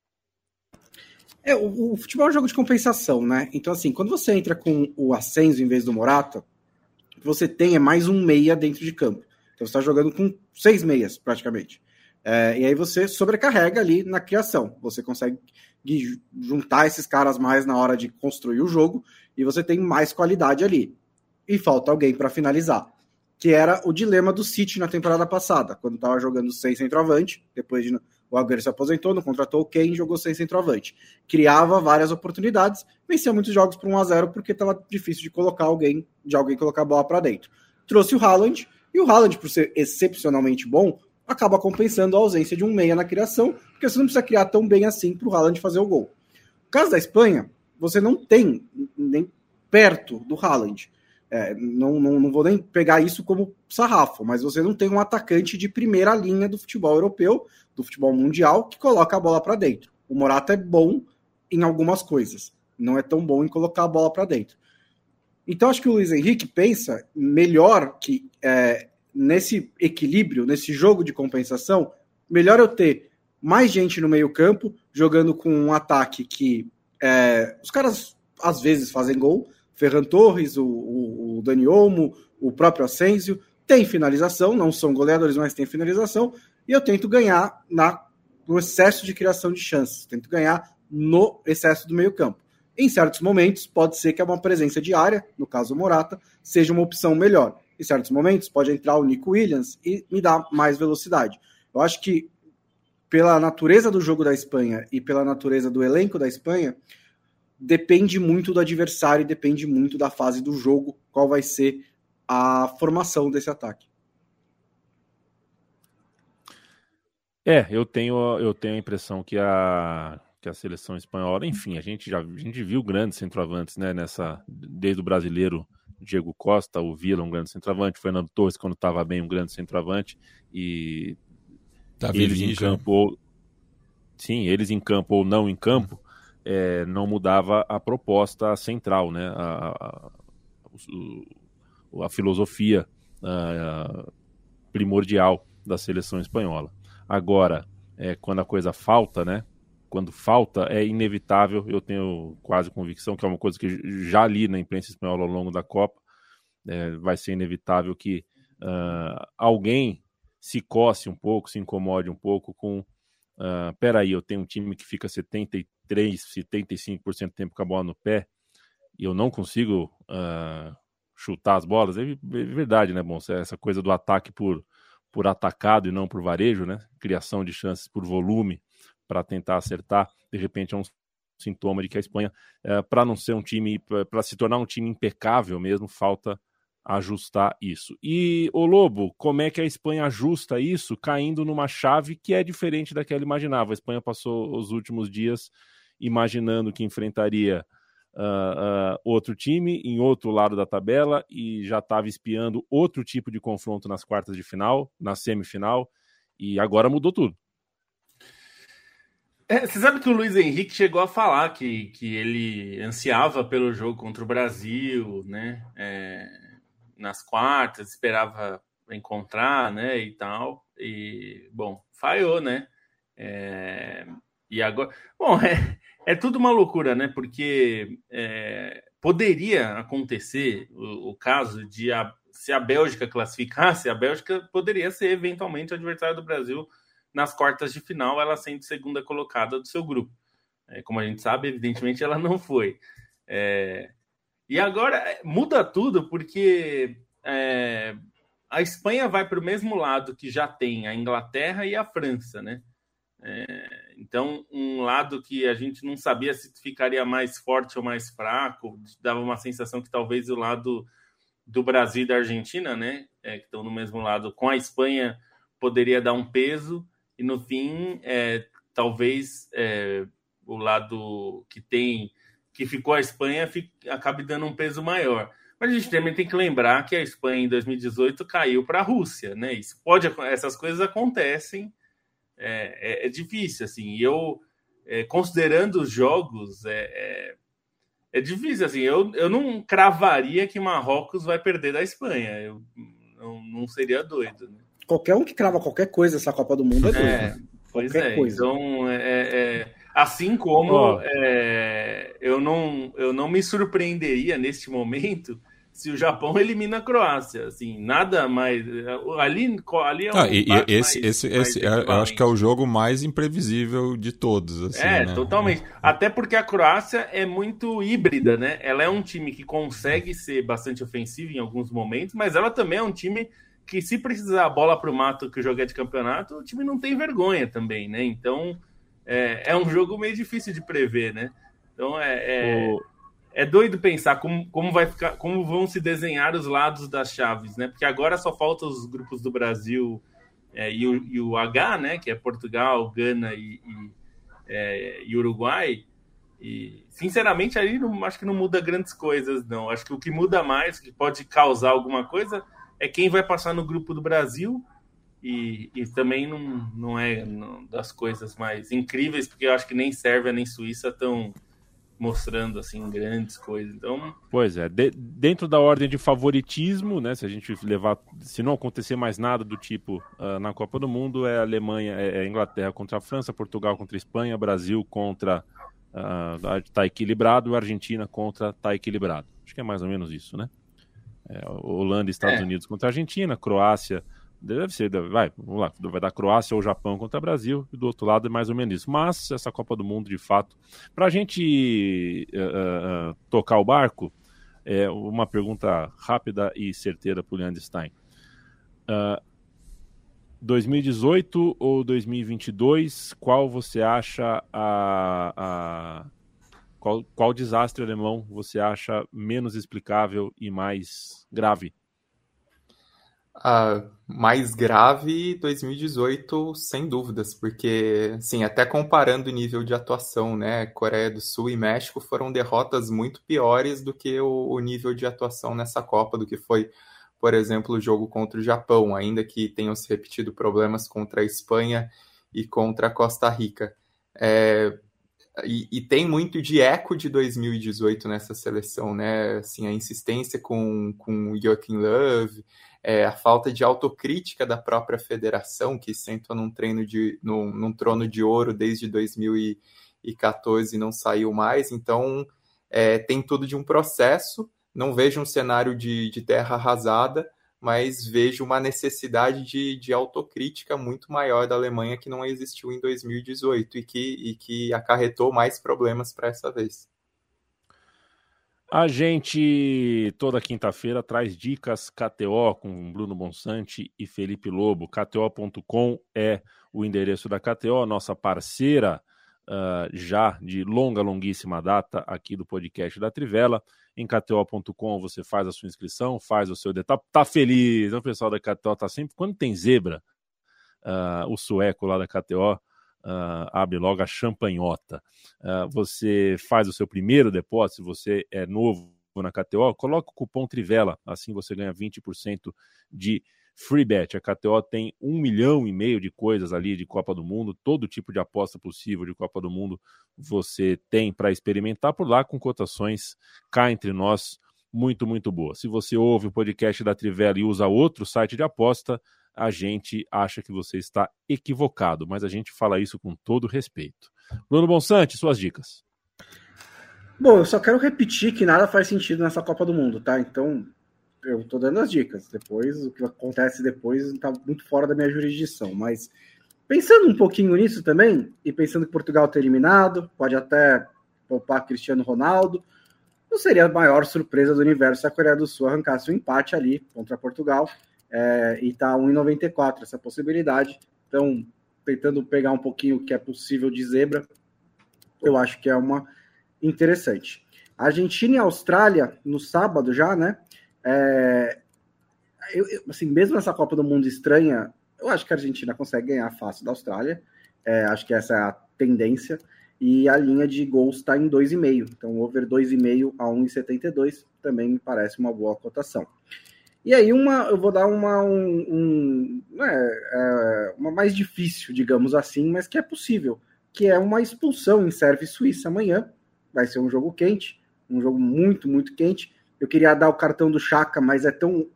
S3: É, o, o, futebol é um jogo de compensação, né? Então, assim, quando você entra com o Ascenso em vez do Morata, você tem é mais um meia dentro de campo. Então você está jogando com seis meias, praticamente. É, e aí você sobrecarrega ali na criação. Você consegue juntar esses caras mais na hora de construir o jogo e você tem mais qualidade ali. E falta alguém para finalizar. Que era o dilema do City na temporada passada, quando estava jogando sem centroavante, depois de o Agüero se aposentou, não contratou o Kane, jogou sem centroavante. Criava várias oportunidades, vencia muitos jogos por 1 a 0 porque estava difícil de colocar alguém, de alguém colocar a bola para dentro. Trouxe o Haaland, e o Haaland, por ser excepcionalmente bom, acaba compensando a ausência de um meia na criação, porque você não precisa criar tão bem assim para o Haaland fazer o gol. No caso da Espanha, você não tem nem perto do Haaland. É, não, não, não vou nem pegar isso como sarrafo, mas você não tem um atacante de primeira linha do futebol europeu, do futebol mundial, que coloca a bola para dentro. O Morata é bom em algumas coisas, não é tão bom em colocar a bola para dentro. Então acho que o Luiz Henrique pensa melhor que é, nesse equilíbrio, nesse jogo de compensação, melhor eu ter mais gente no meio campo jogando com um ataque que é, os caras às vezes fazem gol, Ferran Torres, o, o, o Dani Olmo, o próprio Asensio, tem finalização, não são goleadores, mas tem finalização, e eu tento ganhar na, no excesso de criação de chances, tento ganhar no excesso do meio campo. Em certos momentos, pode ser que uma presença diária, no caso Morata, seja uma opção melhor. Em certos momentos, pode entrar o Nico Williams e me dar mais velocidade. Eu acho que, pela natureza do jogo da Espanha e pela natureza do elenco da Espanha, depende muito do adversário depende muito da fase do jogo, qual vai ser a formação desse ataque.
S1: É, eu tenho, eu tenho a impressão que a, que a seleção espanhola, enfim, a gente já a gente viu grandes centroavantes, né, nessa desde o brasileiro Diego Costa, o Vila, um grande centroavante, Fernando Torres quando estava bem, um grande centroavante e
S4: Davi
S1: eles em campo ou, sim, eles em campo ou não em campo, é, não mudava a proposta central, né? A, a, a filosofia a, primordial da seleção espanhola. Agora, é, quando a coisa falta, né? Quando falta, é inevitável, eu tenho quase convicção que é uma coisa que já li na imprensa espanhola ao longo da Copa, é, vai ser inevitável que uh, alguém se coce um pouco, se incomode um pouco com Uh, peraí, eu tenho um time que fica 73, 75% do tempo com a bola no pé e eu não consigo uh, chutar as bolas. É, é verdade, né, bom? Essa coisa do ataque por, por atacado e não por varejo, né? Criação de chances por volume para tentar acertar, de repente é um sintoma de que a Espanha, uh, para não ser um time, para se tornar um time impecável mesmo, falta ajustar isso. E o Lobo, como é que a Espanha ajusta isso caindo numa chave que é diferente da que ela imaginava? A Espanha passou os últimos dias imaginando que enfrentaria uh, uh, outro time em outro lado da tabela e já estava espiando outro tipo de confronto nas quartas de final, na semifinal, e agora mudou tudo.
S5: É, você sabe que o Luiz Henrique chegou a falar que, que ele ansiava pelo jogo contra o Brasil, né? É nas quartas, esperava encontrar, né, e tal. E, bom, falhou, né? É, e agora. Bom, é, é tudo uma loucura, né? Porque é, poderia acontecer o, o caso de a, se a Bélgica classificasse, a Bélgica poderia ser eventualmente adversário do Brasil nas quartas de final, ela sendo segunda colocada do seu grupo. É, como a gente sabe, evidentemente ela não foi. É, e agora é, muda tudo porque é, a Espanha vai para o mesmo lado que já tem a Inglaterra e a França, né? É, então, um lado que a gente não sabia se ficaria mais forte ou mais fraco, dava uma sensação que talvez o lado do Brasil e da Argentina, né, é, que estão no mesmo lado, com a Espanha poderia dar um peso, e no fim, é, talvez é, o lado que tem que ficou a Espanha fique, acabe dando um peso maior. Mas a gente também tem que lembrar que a Espanha em 2018 caiu para a Rússia, né? Isso pode, essas coisas acontecem, é, é, é difícil assim. Eu, é, considerando os jogos, é, é, é, difícil assim. Eu, eu não cravaria que Marrocos vai perder da Espanha. Eu não, não seria doido. Né?
S3: Qualquer um que crava qualquer coisa essa Copa do Mundo é doido. É,
S5: pois qualquer é. Coisa. Então é, Assim como oh. é, eu, não, eu não me surpreenderia neste momento se o Japão elimina a Croácia, assim, nada mais. Ali, ali é
S4: um ah, e, esse, mais, esse, mais esse é, eu acho que é o jogo mais imprevisível de todos. Assim,
S5: é,
S4: né?
S5: totalmente. Até porque a Croácia é muito híbrida, né? Ela é um time que consegue ser bastante ofensivo em alguns momentos, mas ela também é um time que, se precisar a bola para o mato que joga de campeonato, o time não tem vergonha também, né? Então é, é um jogo meio difícil de prever, né? Então é. é... O é doido pensar como, como vai ficar, como vão se desenhar os lados das chaves, né? Porque agora só falta os grupos do Brasil é, e, o, e, o, H, né? Que é Portugal, Gana e, e, é, e Uruguai. E sinceramente aí não, acho que não muda grandes coisas, não. Acho que o que muda mais, que pode causar alguma coisa, é quem vai passar no grupo do Brasil. E, e também não, não é não, das coisas mais incríveis, porque eu acho que nem Sérvia nem Suíça estão mostrando assim grandes coisas. Então,
S1: pois é, de, dentro da ordem de favoritismo, né? Se a gente levar, se não acontecer mais nada do tipo uh, na Copa do Mundo, é Alemanha, é, é Inglaterra contra a França, Portugal contra a Espanha, Brasil contra uh, tá equilibrado, Argentina contra tá equilibrado. Acho que é mais ou menos isso, né? É, Holanda, Estados é. Unidos contra a Argentina, Croácia Deve ser, vai, vamos lá, vai dar Croácia ou Japão contra Brasil, e do outro lado é mais ou menos isso. Mas essa Copa do Mundo, de fato, para a gente uh, uh, tocar o barco, é uma pergunta rápida e certeira para o Leandro Stein. Uh, 2018 ou 2022, qual você acha a, a qual, qual desastre alemão você acha menos explicável e mais grave?
S2: a mais grave 2018, sem dúvidas, porque, assim, até comparando o nível de atuação, né, Coreia do Sul e México foram derrotas muito piores do que o, o nível de atuação nessa Copa, do que foi, por exemplo, o jogo contra o Japão, ainda que tenham se repetido problemas contra a Espanha e contra a Costa Rica. É, e, e, tem muito de eco de 2018 nessa seleção, né? Assim, a insistência com, com o Joaquim Love, é, a falta de autocrítica da própria federação, que sentou num, treino de, num, num trono de ouro desde 2014 e não saiu mais. Então, é, tem tudo de um processo. Não vejo um cenário de, de terra arrasada, mas vejo uma necessidade de, de autocrítica muito maior da Alemanha que não existiu em 2018 e que, e que acarretou mais problemas para essa vez.
S1: A gente toda quinta-feira traz dicas KTO com Bruno Bonsante e Felipe Lobo. KTO.com é o endereço da KTO, nossa parceira uh, já de longa, longuíssima data aqui do podcast da Trivela. Em KTO.com você faz a sua inscrição, faz o seu detalhe. Tá, tá feliz, o pessoal da KTO tá sempre. Quando tem zebra, uh, o sueco lá da KTO uh, abre logo a champanhota. Uh, você faz o seu primeiro depósito, se você é novo na KTO, coloca o cupom Trivela, assim você ganha 20% de free bet. A KTO tem um milhão e meio de coisas ali de Copa do Mundo, todo tipo de aposta possível de Copa do Mundo você tem para experimentar por lá com cotações cá entre nós muito, muito boa. Se você ouve o podcast da Trivela e usa outro site de aposta, a gente acha que você está equivocado, mas a gente fala isso com todo respeito. Bruno Bonsante, suas dicas.
S3: Bom, eu só quero repetir que nada faz sentido nessa Copa do Mundo, tá? Então, eu tô dando as dicas. Depois, o que acontece depois tá muito fora da minha jurisdição. Mas, pensando um pouquinho nisso também, e pensando que Portugal tá eliminado, pode até poupar Cristiano Ronaldo, não seria a maior surpresa do universo se a Coreia do Sul arrancasse um empate ali contra Portugal é, e tá 1,94 essa possibilidade. Então, tentando pegar um pouquinho o que é possível de zebra, eu acho que é uma interessante. Argentina e Austrália, no sábado já, né? É, eu, eu, assim, mesmo nessa Copa do Mundo estranha, eu acho que a Argentina consegue ganhar fácil da Austrália. É, acho que essa é a tendência. E a linha de gols está em 2,5. Então, over 2,5 a 1,72 também me parece uma boa cotação. E aí uma, eu vou dar uma, um, um é, é, uma mais difícil, digamos assim, mas que é possível, que é uma expulsão em serve Suíça amanhã. Vai ser um jogo quente, um jogo muito, muito quente. Eu queria dar o cartão do Chaka, mas é tão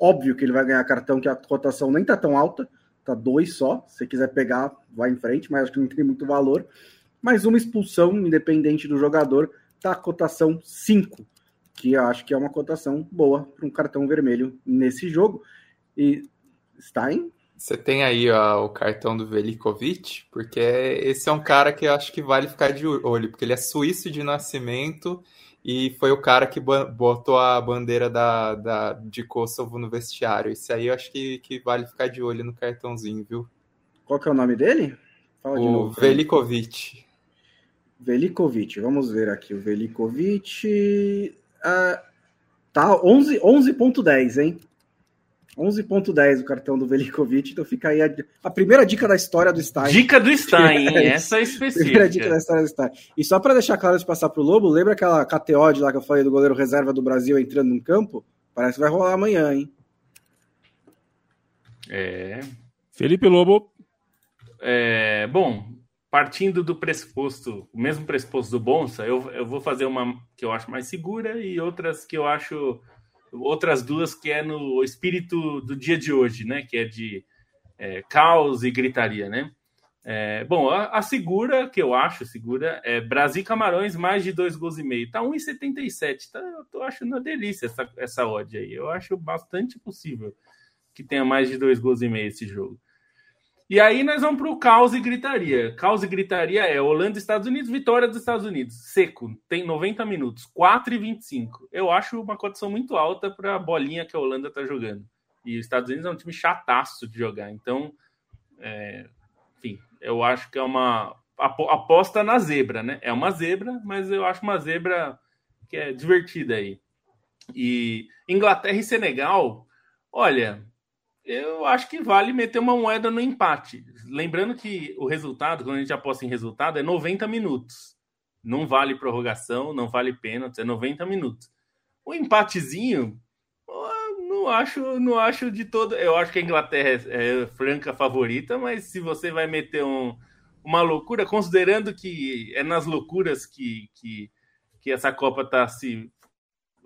S3: óbvio que ele vai ganhar cartão que a cotação nem tá tão alta, tá dois só. Se quiser pegar, vai em frente, mas acho que não tem muito valor. mais uma expulsão, independente do jogador, tá a cotação 5, que eu acho que é uma cotação boa para um cartão vermelho nesse jogo. E Stein?
S2: Você tem aí ó, o cartão do Velikovic, porque esse é um cara que eu acho que vale ficar de olho, porque ele é suíço de nascimento e foi o cara que botou a bandeira da, da, de Kosovo no vestiário. Esse aí eu acho que, que vale ficar de olho no cartãozinho, viu?
S3: Qual que é o nome dele?
S2: Fala o novo, Velikovic.
S3: Velikovic, vamos ver aqui. O Velikovic. Uh, tá 11,10, 11 hein? 11.10 o cartão do Velikovic, então fica aí a, a, primeira dica da história do Stein.
S5: Dica do Stein, hein? essa é específica. Primeira
S3: dica da história do Stein. E só para deixar claro de passar pro Lobo, lembra aquela KTO de lá que eu falei do goleiro reserva do Brasil entrando no campo? Parece que vai rolar amanhã, hein?
S5: É.
S1: Felipe Lobo.
S5: É, bom, partindo do pressuposto, o mesmo pressuposto do Bonsa, eu, eu vou fazer uma que eu acho mais segura e outras que eu acho outras duas que é no espírito do dia de hoje, né? Que é de é, caos e gritaria, né? É, bom, a, a, segura, que eu acho segura, é Brasil Camarões, mais de dois gols e meio. Tá 1,77. Tá, eu tô achando uma delícia essa, essa odd aí. Eu acho bastante possível que tenha mais de dois gols e meio esse jogo. E aí nós vamos para o caos e gritaria. Caos e gritaria é Holanda Estados Unidos, vitória dos Estados Unidos. Seco, tem 90 minutos, 4 e 25. Eu acho uma condição muito alta para a bolinha que a Holanda está jogando. E os Estados Unidos é um time chataço de jogar. Então, é, enfim, eu acho que é uma aposta na zebra, né? É uma zebra, mas eu acho uma zebra que é divertida aí. E Inglaterra e Senegal, olha, eu acho que vale meter uma moeda no empate. Lembrando que o resultado, quando a gente aposta em resultado, é 90 minutos. Não vale prorrogação, não vale pênalti, é 90 minutos. O empatezinho, não acho, não acho de todo. Eu acho que a Inglaterra é, é franca favorita, mas se você vai meter um, uma loucura, considerando que é nas loucuras que, que, que essa Copa está se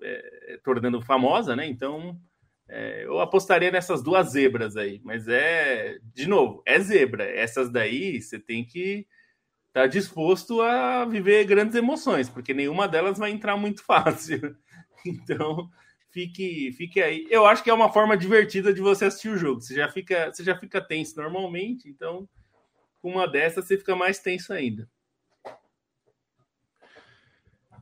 S5: é, tornando famosa, né? Então é, eu apostaria nessas duas zebras aí, mas é, de novo, é zebra. Essas daí você tem que estar tá disposto a viver grandes emoções, porque nenhuma delas vai entrar muito fácil. Então, fique, fique aí. Eu acho que é uma forma divertida de você assistir o jogo. Você já fica, você já fica tenso normalmente, então com uma dessas você fica mais tenso ainda.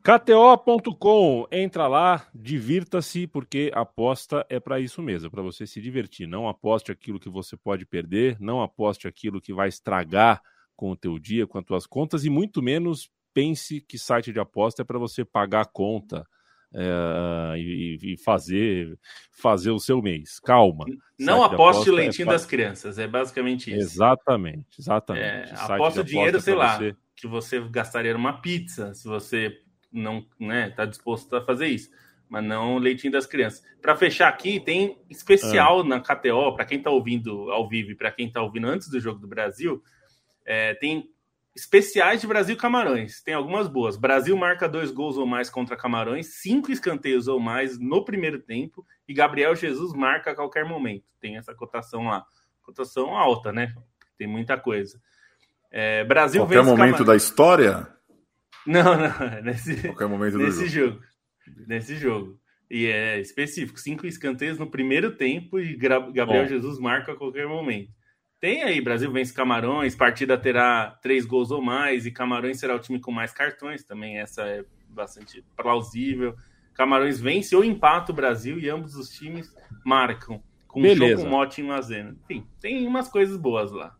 S1: KTO.com, entra lá, divirta-se, porque aposta é para isso mesmo, para você se divertir. Não aposte aquilo que você pode perder, não aposte aquilo que vai estragar com o teu dia, com as tuas contas, e muito menos pense que site de aposta é para você pagar a conta é, e, e, fazer, fazer o seu mês. Calma.
S5: Não aposte o é leitinho é das crianças, é basicamente isso.
S1: Exatamente, exatamente. É,
S5: aposta o dinheiro, sei lá, você... que você gastaria numa pizza, se você não né, tá disposto a fazer isso. Mas não leitinho das crianças. Para fechar aqui, tem especial ah. na KTO, para quem está ouvindo ao vivo e para quem está ouvindo antes do Jogo do Brasil, é, tem especiais de Brasil Camarões. Tem algumas boas. Brasil marca dois gols ou mais contra Camarões, cinco escanteios ou mais no primeiro tempo, e Gabriel Jesus marca a qualquer momento. Tem essa cotação lá. Cotação alta, né? Tem muita coisa. É, Brasil
S6: qualquer momento Camarões. da história?
S5: Não, não. Nesse,
S6: Qualquer momento
S5: nesse
S6: jogo.
S5: jogo. Nesse jogo. E é específico. Cinco escanteios no primeiro tempo e Gabriel Bom. Jesus marca a qualquer momento. Tem aí, Brasil vence Camarões, partida terá três gols ou mais, e Camarões será o time com mais cartões, também essa é bastante plausível. Camarões vence ou empata o Brasil e ambos os times marcam, com Beleza. um show com mote em Mazena. Enfim, tem umas coisas boas lá.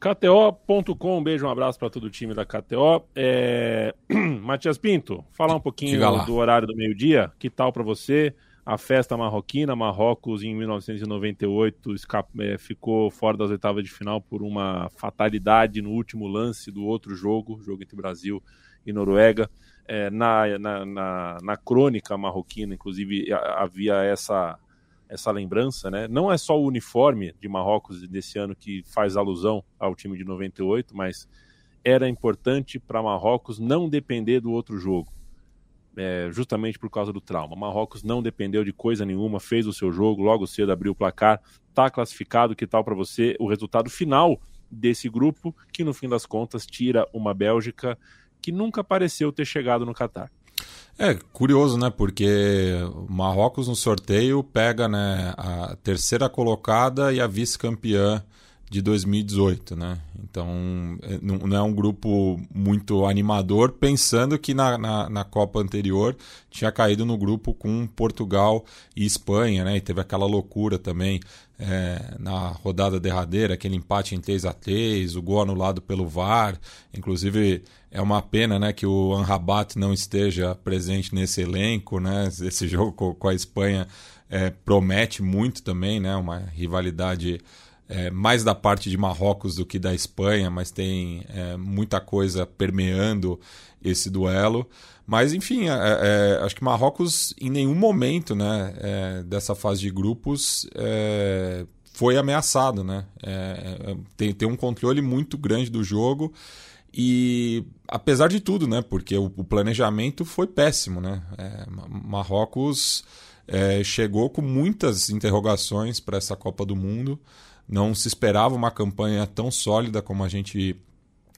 S1: KTO.com, um beijo, um abraço para todo o time da KTO. É... Matias Pinto, falar um pouquinho do horário do meio-dia. Que tal para você? A festa marroquina, Marrocos em 1998 é, ficou fora das oitavas de final por uma fatalidade no último lance do outro jogo, jogo entre Brasil e Noruega. É, na, na, na, na crônica marroquina, inclusive, havia essa essa lembrança, né? Não é só o uniforme de Marrocos desse ano que faz alusão ao time de 98, mas era importante para Marrocos não depender do outro jogo, é, justamente por causa do trauma. Marrocos não dependeu de coisa nenhuma, fez o seu jogo, logo cedo abriu o placar, está classificado. Que tal para você o resultado final desse grupo, que no fim das contas tira uma Bélgica que nunca pareceu ter chegado no Catar.
S4: É curioso, né? Porque Marrocos no sorteio pega né, a terceira colocada e a vice-campeã de 2018, né? Então é, não é um grupo muito animador, pensando que na, na, na, Copa anterior tinha caído no grupo com Portugal e Espanha, né? E teve aquela loucura também é, na rodada derradeira, aquele empate em 3 a 3 o gol anulado pelo VAR. Inclusive é uma pena, né, que o Anrabat não esteja presente nesse elenco, né? Esse jogo com, a Espanha é, promete muito também, né? Uma rivalidade é, mais da parte de Marrocos do que da Espanha, mas tem é, muita coisa permeando esse duelo. Mas, enfim, é, é acho que Marrocos em nenhum momento né, é, dessa fase de grupos é, foi ameaçado. Né? tem, tem um controle muito grande do jogo. E apesar de tudo, né? Porque o, o planejamento foi péssimo, né? Marrocos chegou com muitas interrogações para essa Copa do Mundo. Não se esperava uma campanha tão sólida como a gente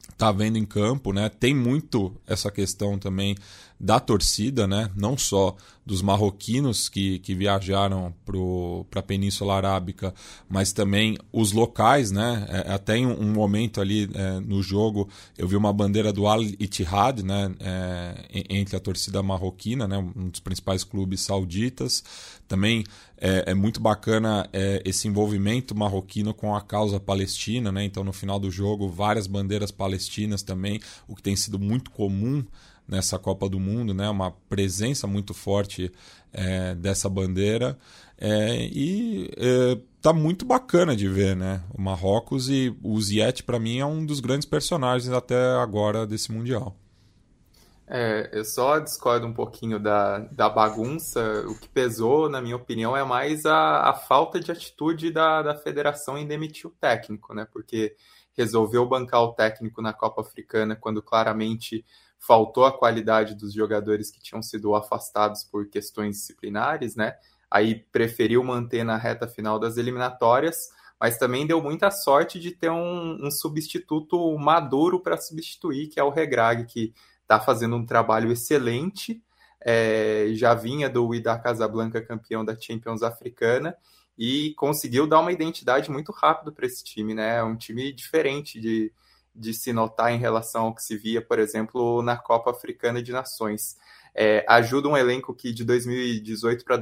S4: está vendo em campo, né? Tem muito essa questão também da torcida, né? não só dos marroquinos que, que viajaram para a Península Arábica, mas também os locais. Né? É, até em um momento ali é, no jogo eu vi uma bandeira do Al Ittihad né? É, entre a torcida marroquina, né? um dos principais clubes sauditas. Também é, é muito bacana é, esse envolvimento marroquino com a causa palestina. Né? Então no final do jogo várias bandeiras palestinas também, o que tem sido muito comum nessa Copa do Mundo, né? Uma presença muito forte é, dessa bandeira é, e é, tá muito bacana de ver, né? O Marrocos e o Ziyech para mim é um dos grandes personagens até agora desse mundial.
S2: É, eu só discordo um pouquinho da, da bagunça. O que pesou, na minha opinião, é mais a, a falta de atitude da, da federação em demitir o técnico, né? Porque resolveu bancar o técnico na Copa Africana quando claramente faltou a qualidade dos jogadores que tinham sido afastados por questões disciplinares, né? Aí preferiu manter na reta final das eliminatórias, mas também deu muita sorte de ter um, um substituto maduro para substituir, que é o Regrag, que está fazendo um trabalho excelente. É, já vinha do Wydad Casablanca campeão da Champions Africana e conseguiu dar uma identidade muito rápido para esse time, né? É um time diferente de, de se notar em relação ao que se via, por exemplo, na Copa Africana de Nações. É, ajuda um elenco que de 2018 para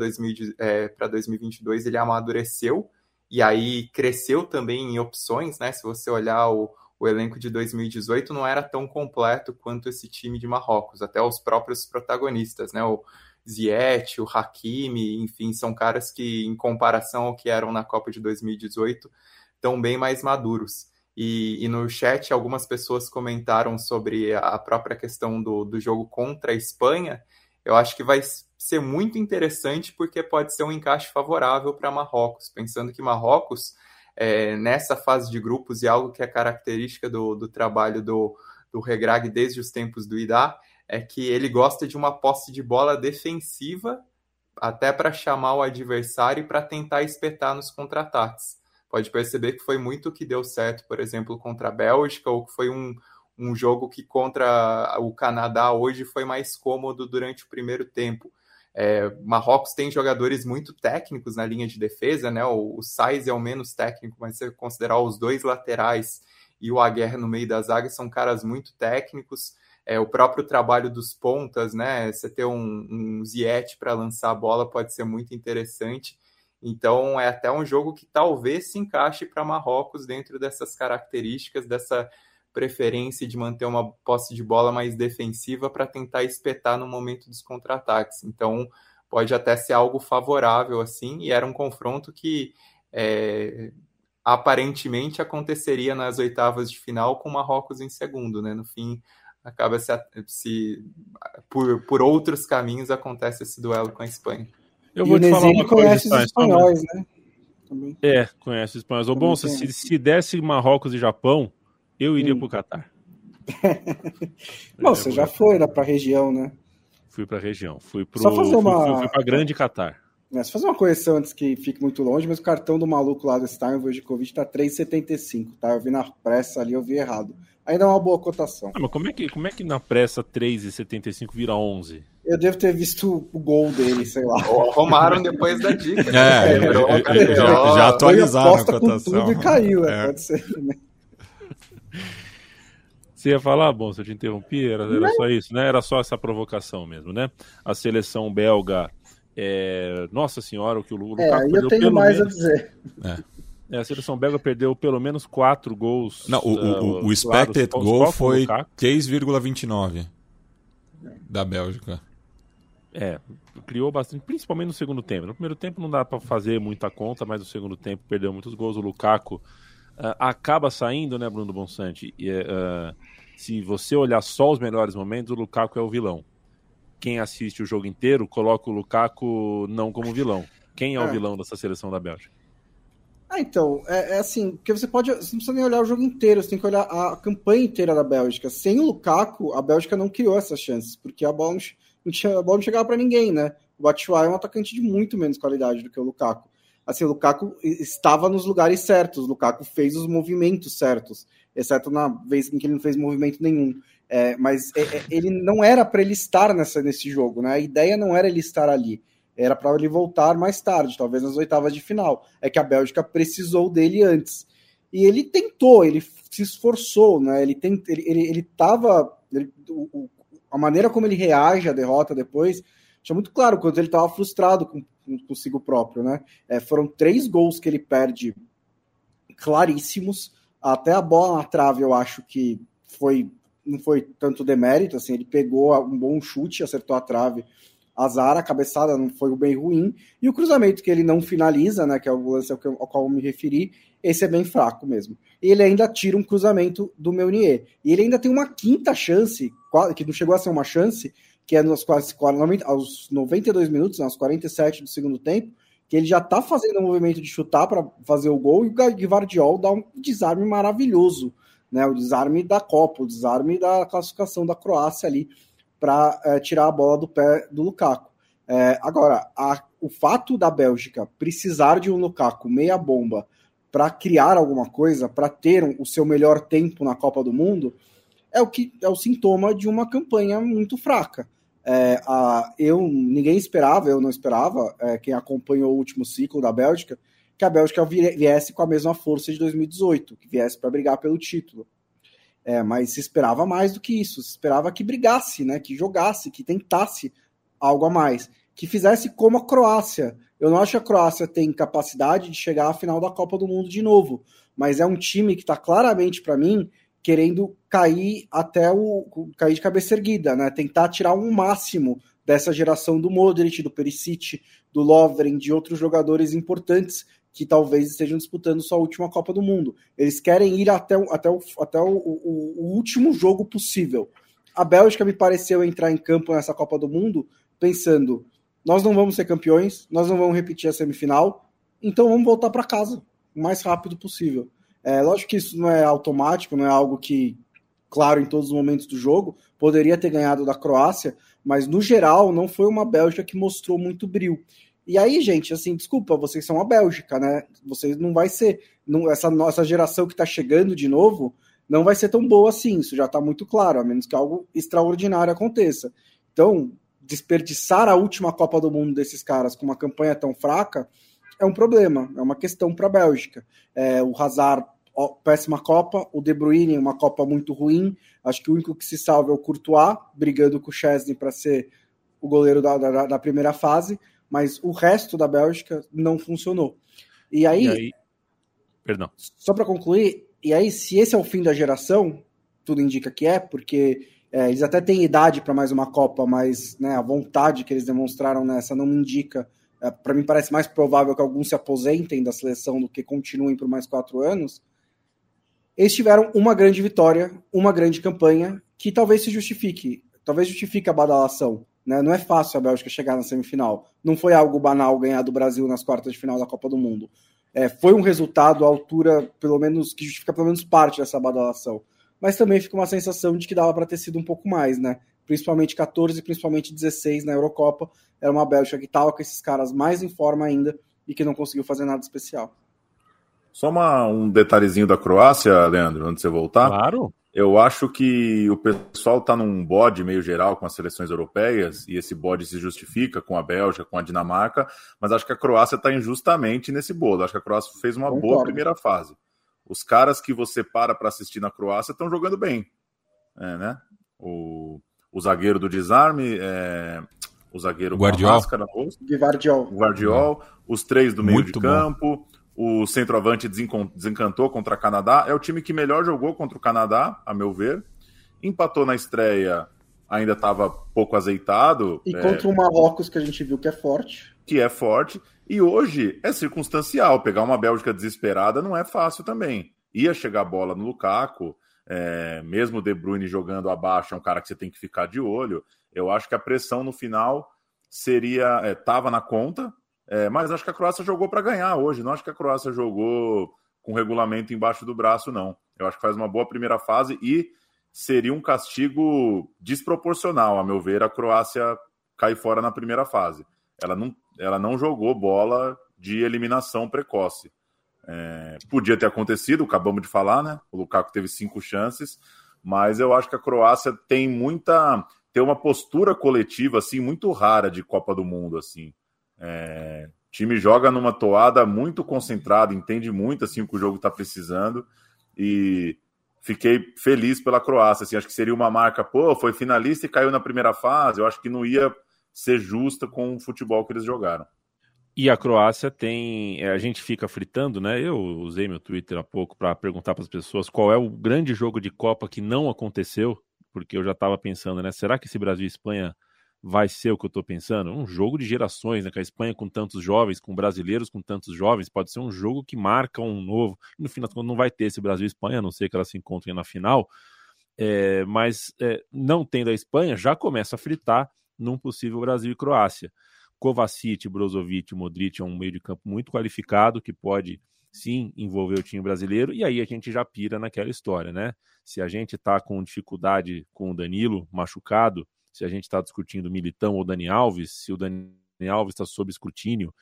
S2: é, 2022 ele amadureceu e aí cresceu também em opções, né? Se você olhar o, o elenco de 2018 não era tão completo quanto esse time de Marrocos, até os próprios protagonistas, né? O Ziyech, o Hakimi, enfim, são caras que, em comparação ao que eram na Copa de 2018, estão bem mais maduros. E, e, no chat algumas pessoas comentaram sobre a própria questão do, do jogo contra a Espanha. Eu acho que vai ser muito interessante porque pode ser um encaixe favorável para Marrocos, pensando que Marrocos, é, nessa fase de grupos, e algo que é característica do, do trabalho do, do Regrag desde os tempos do Idá, é que ele gosta de uma posse de bola defensiva, até para chamar o adversário e para tentar espetar nos contra-ataques pode perceber que foi muito o que deu certo, por exemplo, contra a Bélgica, ou que foi um, um jogo que contra o Canadá hoje foi mais cômodo durante o primeiro tempo. É, Marrocos tem jogadores muito técnicos na linha de defesa, né? O, o Sainz é o menos técnico, mas se considerar os dois laterais e o Aguerre no meio da zaga, são caras muito técnicos. É, o próprio trabalho dos pontas, né? Você ter um, um Ziet para lançar a bola pode ser muito interessante. Então é até um jogo que talvez se encaixe para Marrocos dentro dessas características, dessa preferência de manter uma posse de bola mais defensiva para tentar espetar no momento dos contra-ataques. Então pode até ser algo favorável assim, e era um confronto que é, aparentemente aconteceria nas oitavas de final com Marrocos em segundo, né? No fim acaba se, se por, por outros caminhos acontece esse duelo com a Espanha.
S3: Eu vou e te falar uma conhece coisa, os espanhóis, né?
S1: Também. É, conhece os espanhóis. Ô, bom, se, se desse Marrocos e Japão, eu iria hum. pro Catar.
S3: Bom, você já foi lá pra região, né?
S1: Fui pra região. Fui pro. Só fazer uma... fui, fui, fui pra Grande Catar.
S3: É, se fazer uma correção antes que fique muito longe, mas o cartão do maluco lá do Steinvold tá 3,75, tá? Eu vi na pressa ali, eu vi errado. Ainda é uma boa cotação.
S1: Ah, mas como é que, como é que na pressa 3,75 vira 11?
S3: Eu devo ter visto o gol dele, sei lá.
S2: Arrumaram depois da dica.
S4: É, é, já, já atualizaram a cotação.
S3: tudo e caiu, é. pode ser também.
S1: Você ia falar, bom, se eu te interrompi, era, era só isso, né? Era só essa provocação mesmo, né? A seleção belga, é... nossa senhora, o que o Lukaku
S3: é, eu tenho mais menos... a dizer.
S1: É. a seleção belga perdeu pelo menos quatro gols.
S4: Não, o, o, o, o expected claro, goal foi 3,29 da Bélgica.
S1: É, criou bastante, principalmente no segundo tempo. No primeiro tempo não dá para fazer muita conta, mas no segundo tempo perdeu muitos gols. O Lukaku uh, acaba saindo, né, Bruno Bonsante? E, uh, se você olhar só os melhores momentos, o Lukaku é o vilão. Quem assiste o jogo inteiro coloca o Lukaku não como vilão. Quem é, é. o vilão dessa seleção da Bélgica?
S3: Ah, então, é, é, assim, porque você pode. Você não precisa nem olhar o jogo inteiro, você tem que olhar a campanha inteira da Bélgica. Sem o Lukaku, a Bélgica não criou essas chances, porque a bola não, a bola não chegava para ninguém, né? O Batshuayi é um atacante de muito menos qualidade do que o Lukaku assim, o Lukaku estava nos lugares certos, o Lukaku fez os movimentos certos, exceto na vez em que ele não fez movimento nenhum. É, mas é, é ele não era para ele estar nessa, nesse jogo, né? A ideia não era ele estar ali, era para ele voltar mais tarde, talvez nas oitavas de final. É que a Bélgica precisou dele antes. E ele tentou, ele se esforçou, né? Ele tem, ele, ele, ele tava, ele, o, a maneira como ele reage à derrota depois, tinha muito claro quando ele estava frustrado com, consigo próprio, né? É, foram três gols que ele perde claríssimos. Até a bola na trave, eu acho que foi não foi tanto demérito, assim, ele pegou um bom chute, acertou a trave, azar, a cabeçada não foi bem ruim, e o cruzamento que ele não finaliza, né, que é o lance ao, qual eu me referi, esse é bem fraco mesmo. E ele ainda tira um cruzamento do Meunier. E ele ainda tem uma quinta chance, que não chegou a ser uma chance, que é nos quase aos 92 minutos, nos 47 do segundo tempo, que ele já está fazendo o um movimento de chutar para fazer o gol e o Guardiol dá um desarme maravilhoso, né? O desarme da Copa, o desarme da classificação da Croácia ali para é, tirar a bola do pé do Lukaku. É, agora, a, o fato da Bélgica precisar de um Lukaku meia bomba para criar alguma coisa, para ter um, o seu melhor tempo na Copa do Mundo, é o que é o sintoma de uma campanha muito fraca. É, a, eu ninguém esperava, eu não esperava, é, quem acompanhou o último ciclo da Bélgica, que a Bélgica viesse com a mesma força de 2018, que viesse para brigar pelo título. É, mas se esperava mais do que isso, se esperava que brigasse, né, que jogasse, que tentasse algo a mais, que fizesse como a Croácia. Eu não acho que a Croácia tem capacidade de chegar à final da Copa do Mundo de novo, mas é um time que está claramente para mim querendo cair até o cair de cabeça erguida, né? Tentar tirar um máximo dessa geração do Modric, do Perisic, do Lovren, de outros jogadores importantes que talvez estejam disputando sua última Copa do Mundo. Eles querem ir até, o, até, o, até o, o, o último jogo possível. A Bélgica me pareceu entrar em campo nessa Copa do Mundo pensando: nós não vamos ser campeões, nós não vamos repetir a semifinal, então vamos voltar para casa o mais rápido possível. É, lógico que isso não é automático, não é algo que, claro, em todos os momentos do jogo, poderia ter ganhado da Croácia, mas no geral não foi uma Bélgica que mostrou muito brilho. E aí, gente, assim, desculpa, vocês são a Bélgica, né? Vocês não vai ser. Não, essa nossa geração que está chegando de novo não vai ser tão boa assim, isso já está muito claro, a menos que algo extraordinário aconteça. Então, desperdiçar a última Copa do Mundo desses caras com uma campanha tão fraca é um problema, é uma questão para a Bélgica. É, o Hazard, ó, péssima Copa, o De Bruyne, uma Copa muito ruim. Acho que o único que se salva é o Courtois, brigando com o Chesney para ser o goleiro da, da, da, primeira fase, mas o resto da Bélgica não funcionou. E aí, e aí...
S1: Perdão.
S3: só para concluir, e aí, se esse é o fim da geração, tudo indica que é, porque é, eles até têm idade para mais uma Copa, mas né, a vontade que eles demonstraram nessa não me indica para mim parece mais provável que alguns se aposentem da seleção do que continuem por mais quatro anos. Eles tiveram uma grande vitória, uma grande campanha, que talvez se justifique, talvez justifique a badalação. Né? Não é fácil a Bélgica chegar na semifinal. Não foi algo banal ganhar do Brasil nas quartas de final da Copa do Mundo. É, foi um resultado à altura, pelo menos, que justifica pelo menos parte dessa badalação. Mas também fica uma sensação de que dava para ter sido um pouco mais, né? Principalmente 14 e principalmente 16 na Eurocopa. Era uma Bélgica que estava com esses caras mais em forma ainda e que não conseguiu fazer nada especial.
S6: Só uma, um detalhezinho da Croácia, Leandro, antes de você voltar.
S1: Claro.
S6: Eu acho que o pessoal está num bode meio geral com as seleções europeias, e esse bode se justifica com a Bélgica, com a Dinamarca, mas acho que a Croácia está injustamente nesse bolo. Acho que a Croácia fez uma Concordo. boa primeira fase. Os caras que você para para assistir na Croácia estão jogando bem. É, né? o, o zagueiro do desarme, é, o zagueiro
S4: Guardiol.
S6: com a máscara,
S3: Guardiol.
S6: Guardiol, os três do meio Muito de campo. Bom o centroavante desencantou contra o Canadá. É o time que melhor jogou contra o Canadá, a meu ver. Empatou na estreia, ainda estava pouco azeitado.
S3: E é... contra o Marrocos, que a gente viu que é forte.
S6: Que é forte. E hoje é circunstancial. Pegar uma Bélgica desesperada não é fácil também. Ia chegar a bola no Lukaku, é... mesmo o De Bruyne jogando abaixo, é um cara que você tem que ficar de olho. Eu acho que a pressão no final seria. estava é, na conta, é, mas acho que a Croácia jogou para ganhar hoje. Não acho que a Croácia jogou com regulamento embaixo do braço, não. Eu acho que faz uma boa primeira fase e seria um castigo desproporcional, a meu ver, a Croácia cair fora na primeira fase. Ela não, ela não jogou bola de eliminação precoce. É, podia ter acontecido, acabamos de falar, né? O Lukaku teve cinco chances, mas eu acho que a Croácia tem muita. tem uma postura coletiva assim muito rara de Copa do Mundo assim. É, o time joga numa toada muito concentrado, entende muito assim o que o jogo está precisando e fiquei feliz pela Croácia. Assim, acho que seria uma marca, pô, foi finalista e caiu na primeira fase. Eu acho que não ia ser justa com o futebol que eles jogaram.
S1: E a Croácia tem. É, a gente fica fritando, né? Eu usei meu Twitter há pouco para perguntar para as pessoas qual é o grande jogo de Copa que não aconteceu, porque eu já estava pensando, né? Será que esse Brasil e Espanha vai ser o que eu estou pensando? Um jogo de gerações, né? Com a Espanha com tantos jovens, com brasileiros com tantos jovens, pode ser um jogo que marca um novo. No final das contas, não vai ter esse Brasil e Espanha, a não ser que elas se encontrem na final. É, mas é, não tendo a Espanha, já começa a fritar num possível Brasil e Croácia. Kovacic, Brozovic, Modric é um meio de campo muito qualificado que pode sim envolver o time brasileiro e aí a gente já pira naquela história, né? Se a gente tá com dificuldade com o Danilo machucado, se a gente está discutindo Militão ou Dani Alves, se o Dani Alves está sob escrutínio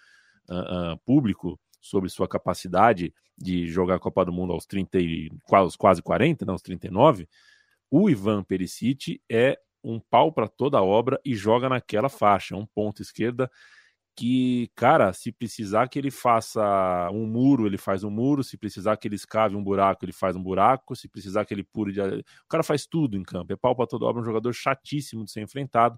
S1: uh, uh, público sobre sua capacidade de jogar a Copa do Mundo aos 30 e, quase, quase 40, não, aos 39, o Ivan Perisic é um pau para toda a obra e joga naquela faixa, um ponto esquerda que, cara, se precisar que ele faça um muro, ele faz um muro, se precisar que ele escave um buraco, ele faz um buraco, se precisar que ele pure de... O cara faz tudo em campo, é pau para toda obra, um jogador chatíssimo de ser enfrentado,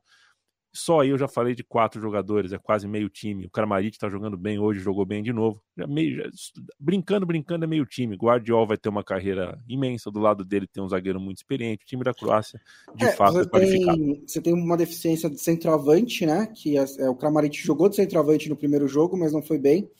S1: só aí eu já falei de quatro jogadores, é quase meio time. O Kramaric está jogando bem hoje, jogou bem de novo. Já meio, já, brincando, brincando é meio time. Guardiol vai ter uma carreira imensa, do lado dele tem um zagueiro muito experiente. O time da Croácia, de é, fato, é qualificado.
S3: Tem, você tem uma deficiência de centroavante, né? Que é, é, o Kramaric jogou de centroavante no primeiro jogo, mas não foi bem.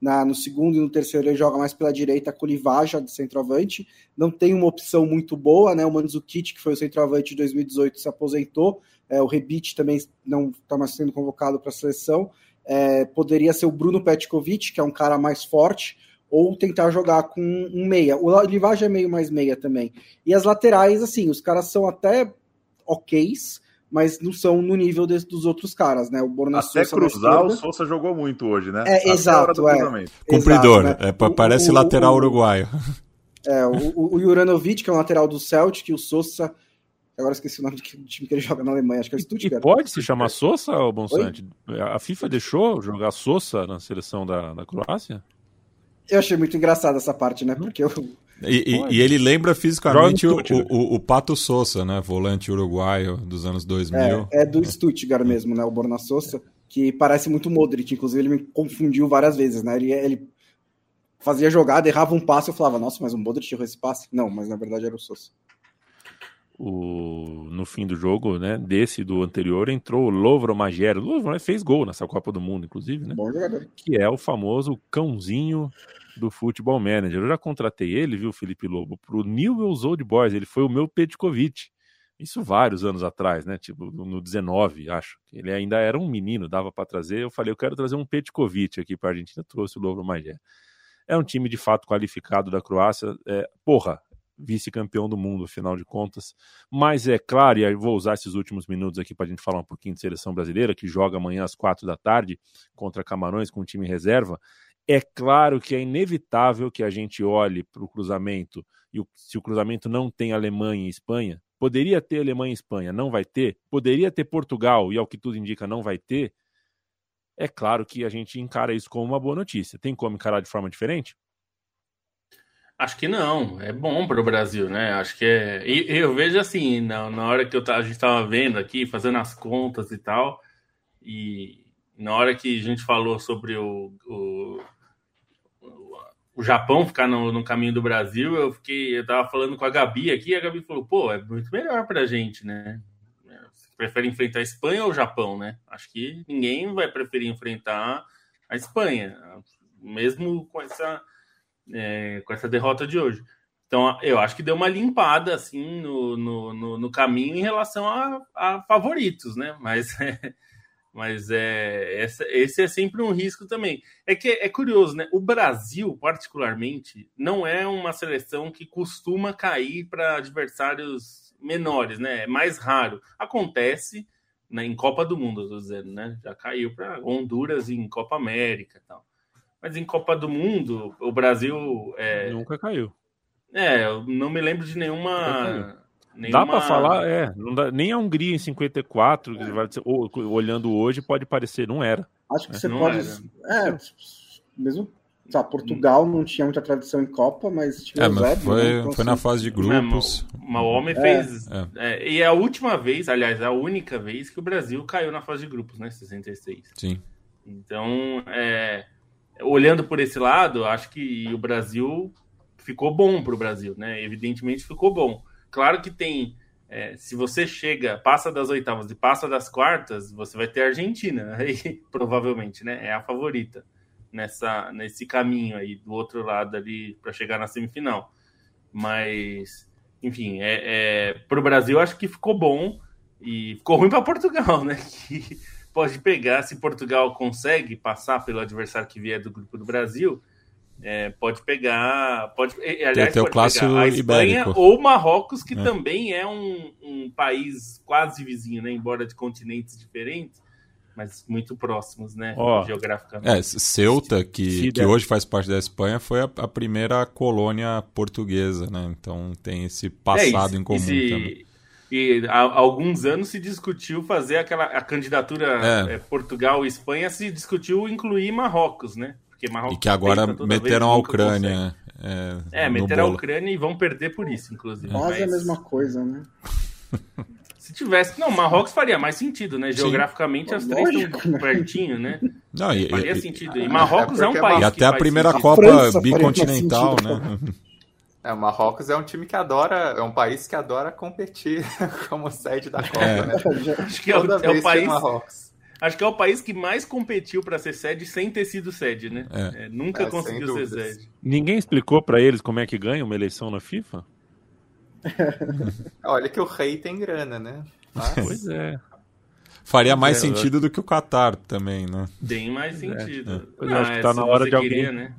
S3: Na, no segundo e no terceiro ele joga mais pela direita com o Livaja de centroavante. Não tem uma opção muito boa, né? O Mandzukic, que foi o centroavante de 2018, se aposentou o Rebite também não está mais sendo convocado para a seleção. É, poderia ser o Bruno Petkovic, que é um cara mais forte, ou tentar jogar com um meia. O Livage é meio mais meia também. E as laterais, assim, os caras são até oks, mas não são no nível desse, dos outros caras, né? O
S6: Borna Até Sousa cruzar, o Sousa jogou muito hoje, né?
S3: É, Até exato, é.
S4: Cumpridor, exato, né? é, parece o, lateral o, uruguaio.
S3: É, o, o Juranovic, que é o lateral do Celtic, o Sousa Agora esqueci o nome do time que ele joga na Alemanha, acho que é o Stuttgart.
S1: E pode se chamar Sousa, ou Bonsante? A FIFA deixou jogar Sousa na seleção da, da Croácia?
S3: Eu achei muito engraçado essa parte, né? Porque eu.
S4: E, e, e ele lembra fisicamente o, o, o, Pato Sousa, né? Volante uruguaio dos anos 2000.
S3: É, é do Stuttgart mesmo, né? O Borna Sousa, que parece muito Modric. Inclusive, ele me confundiu várias vezes, né? Ele, ele fazia jogada, errava um passe, eu falava, nossa, mas o Modric errou esse passe? Não, mas na verdade era o Sousa
S1: o, no fim do jogo, né? Desse do anterior, entrou o Lovro Magero. O Lovro fez gol nessa Copa do Mundo, inclusive, né? Que é o famoso cãozinho do Futebol Manager. Eu já contratei ele, viu, Felipe Lobo, pro Newell's Old Boys. Ele foi o meu Petkovic. Isso vários anos atrás, né? Tipo, no 19, acho. Ele ainda era um menino, dava para trazer. Eu falei, eu quero trazer um Petkovic aqui para Argentina. Trouxe o Lovro Magero. É um time de fato qualificado da Croácia. É, porra, vice-campeão do mundo, afinal de contas. Mas é claro, e vou usar esses últimos minutos aqui para a gente falar um pouquinho de seleção brasileira, que joga amanhã às quatro da tarde contra Camarões com o time reserva. É claro que é inevitável que a gente olhe para o cruzamento e o, se o cruzamento não tem Alemanha e Espanha, poderia ter Alemanha e Espanha, não vai ter, poderia ter Portugal e ao que tudo indica não vai ter. É claro que a gente encara isso como uma boa notícia. Tem como encarar de forma diferente?
S5: Acho que não, é bom para o Brasil, né? Acho que é. E eu vejo assim, na, na hora que eu, a gente estava vendo aqui, fazendo as contas e tal, e na hora que a gente falou sobre o, o, o Japão ficar no, no, caminho do Brasil, eu fiquei, eu tava falando com a Gabi aqui, e a Gabi falou, pô, é muito melhor para a gente, né? Você prefere enfrentar a Espanha ou o Japão, né? Acho que ninguém vai preferir enfrentar a Espanha, mesmo com essa é, com essa derrota de hoje. Então, eu acho que deu uma limpada assim no, no, no, no caminho em relação a, a, favoritos, né? Mas, é, mas é, essa, esse é sempre um risco também. É que é curioso, né? O Brasil, particularmente, não é uma seleção que costuma cair para adversários menores, né? É mais raro. Acontece né, em Copa do Mundo, estou dizendo, né? Já caiu para Honduras em Copa América e tal. Mas em Copa do Mundo, o Brasil. É...
S1: Nunca caiu.
S5: É, eu não me lembro de nenhuma. nenhuma...
S1: Dá para falar, é. Dá, nem a Hungria em 54, é. olhando hoje, pode parecer, não era.
S3: Acho que é. você não pode. Era. É, mesmo. Sabe, Portugal não tinha muita tradição em Copa, mas
S4: tinha é, mas foi, né? então, foi na assim, fase de grupos.
S5: o homem fez. É. É, e é a última vez, aliás, a única vez que o Brasil caiu na fase de grupos, né? 66.
S4: Sim.
S5: Então, é, olhando por esse lado, acho que o Brasil ficou bom para o Brasil, né? Evidentemente ficou bom. Claro que tem. É, se você chega, passa das oitavas e passa das quartas, você vai ter a Argentina, aí, provavelmente, né? É a favorita nessa, nesse caminho aí do outro lado ali para chegar na semifinal. Mas, enfim, é, é, para o Brasil acho que ficou bom e ficou ruim para Portugal, né? Que pode pegar, se Portugal consegue passar pelo adversário que vier do grupo do Brasil, é, pode pegar, pode, aliás,
S4: pode pegar
S5: a Espanha ibérico. ou Marrocos, que é. também é um, um, país quase vizinho, né, embora de continentes diferentes, mas muito próximos, né, oh, geograficamente.
S4: É, Ceuta, que, que hoje faz parte da Espanha, foi a, a, primeira colônia portuguesa, né, então tem esse passado é, em comum se, também
S5: e há, alguns anos se discutiu fazer aquela a candidatura é. É, Portugal e Espanha se discutiu incluir Marrocos, né?
S4: Porque Marrocos e que agora meteram a Ucrânia.
S5: É, é meteram a Ucrânia e vão perder por isso, inclusive.
S3: Quase mas... a mesma coisa, né?
S5: Se tivesse. Não, Marrocos faria mais sentido, né? Geograficamente Sim. as três Lógico, estão né? pertinho, né?
S4: Não, e,
S5: faria e, sentido. E Marrocos é, é um país.
S4: E até a primeira sentido. Copa bicontinental, né?
S2: É, o Marrocos é um time que adora, é um país que adora competir como sede da Copa, é. né?
S5: Acho que é o, é o país. Acho que é o país que mais competiu para ser sede sem ter sido sede, né? É. É, nunca é, conseguiu ser sede.
S1: Ninguém explicou para eles como é que ganha uma eleição na FIFA?
S2: Olha que o rei tem grana, né?
S1: Mas... Pois é.
S4: Faria mais sentido do que o Qatar também, né?
S5: Tem mais sentido.
S1: É. Ah, acho que tá na hora de alguém. Queria, né?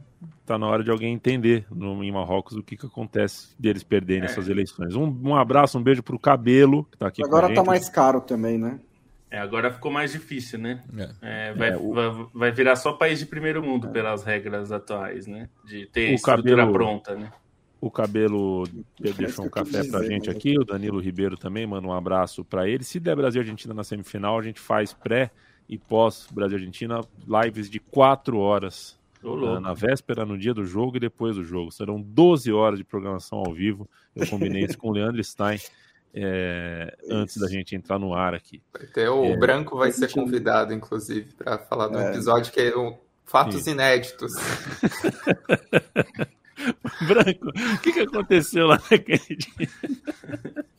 S1: Tá na hora de alguém entender no, em Marrocos o que, que acontece deles perderem é. essas eleições. Um, um abraço, um beijo pro Cabelo, que tá aqui
S3: Agora tá mais caro também, né?
S5: É, agora ficou mais difícil, né? É. É, vai, é, o... vai, vai, virar só país de primeiro mundo pelas regras atuais, né? De ter o estrutura cabelo... pronta, né?
S1: O Cabelo deixou um café pra dizer, gente né? aqui, o Danilo Ribeiro também, manda um abraço para ele. Se der Brasil e Argentina na semifinal, a gente faz pré e pós Brasil e Argentina lives de quatro horas na, na véspera, no dia do jogo e depois do jogo. Serão 12 horas de programação ao vivo. Eu combinei isso com o Leandro Stein é, antes da gente entrar no ar aqui.
S2: Ter, o é, Branco vai ser convidado, inclusive, para falar do é. episódio que é um, fatos Sim. inéditos.
S1: Branco, o que, que aconteceu lá naquele dia?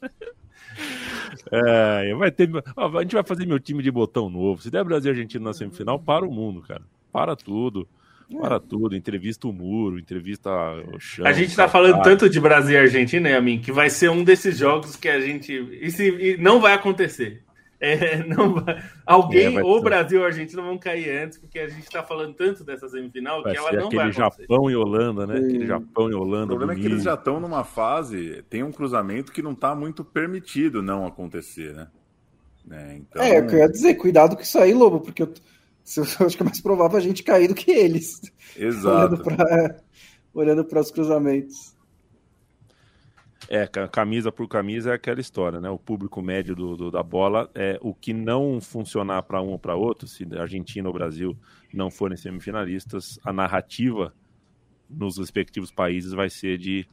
S1: É, vai ter, a gente vai fazer meu time de botão novo. Se der Brasil e Argentina na semifinal, para o mundo, cara. Para tudo. Para tudo, entrevista o muro, entrevista o chão.
S5: A gente tá falando tanto de Brasil e Argentina, né, Amin, que vai ser um desses jogos que a gente. E, se, e não vai acontecer. É, não, alguém, é, ou Brasil ou Argentina vão cair antes, porque a gente está falando tanto dessa semifinal vai que ela não vai
S1: acontecer. Japão e Holanda, né? Aquele Japão e Holanda.
S6: O problema é que eles já estão numa fase, tem um cruzamento que não está muito permitido não acontecer, né?
S3: É, então... é, eu queria dizer, cuidado com isso aí, Lobo, porque eu, eu acho que é mais provável a gente cair do que eles.
S6: Exato.
S3: olhando para os cruzamentos.
S1: É, camisa por camisa é aquela história, né? O público médio do, do da bola é o que não funcionar para um ou para outro, se Argentina ou Brasil não forem semifinalistas, a narrativa nos respectivos países vai ser de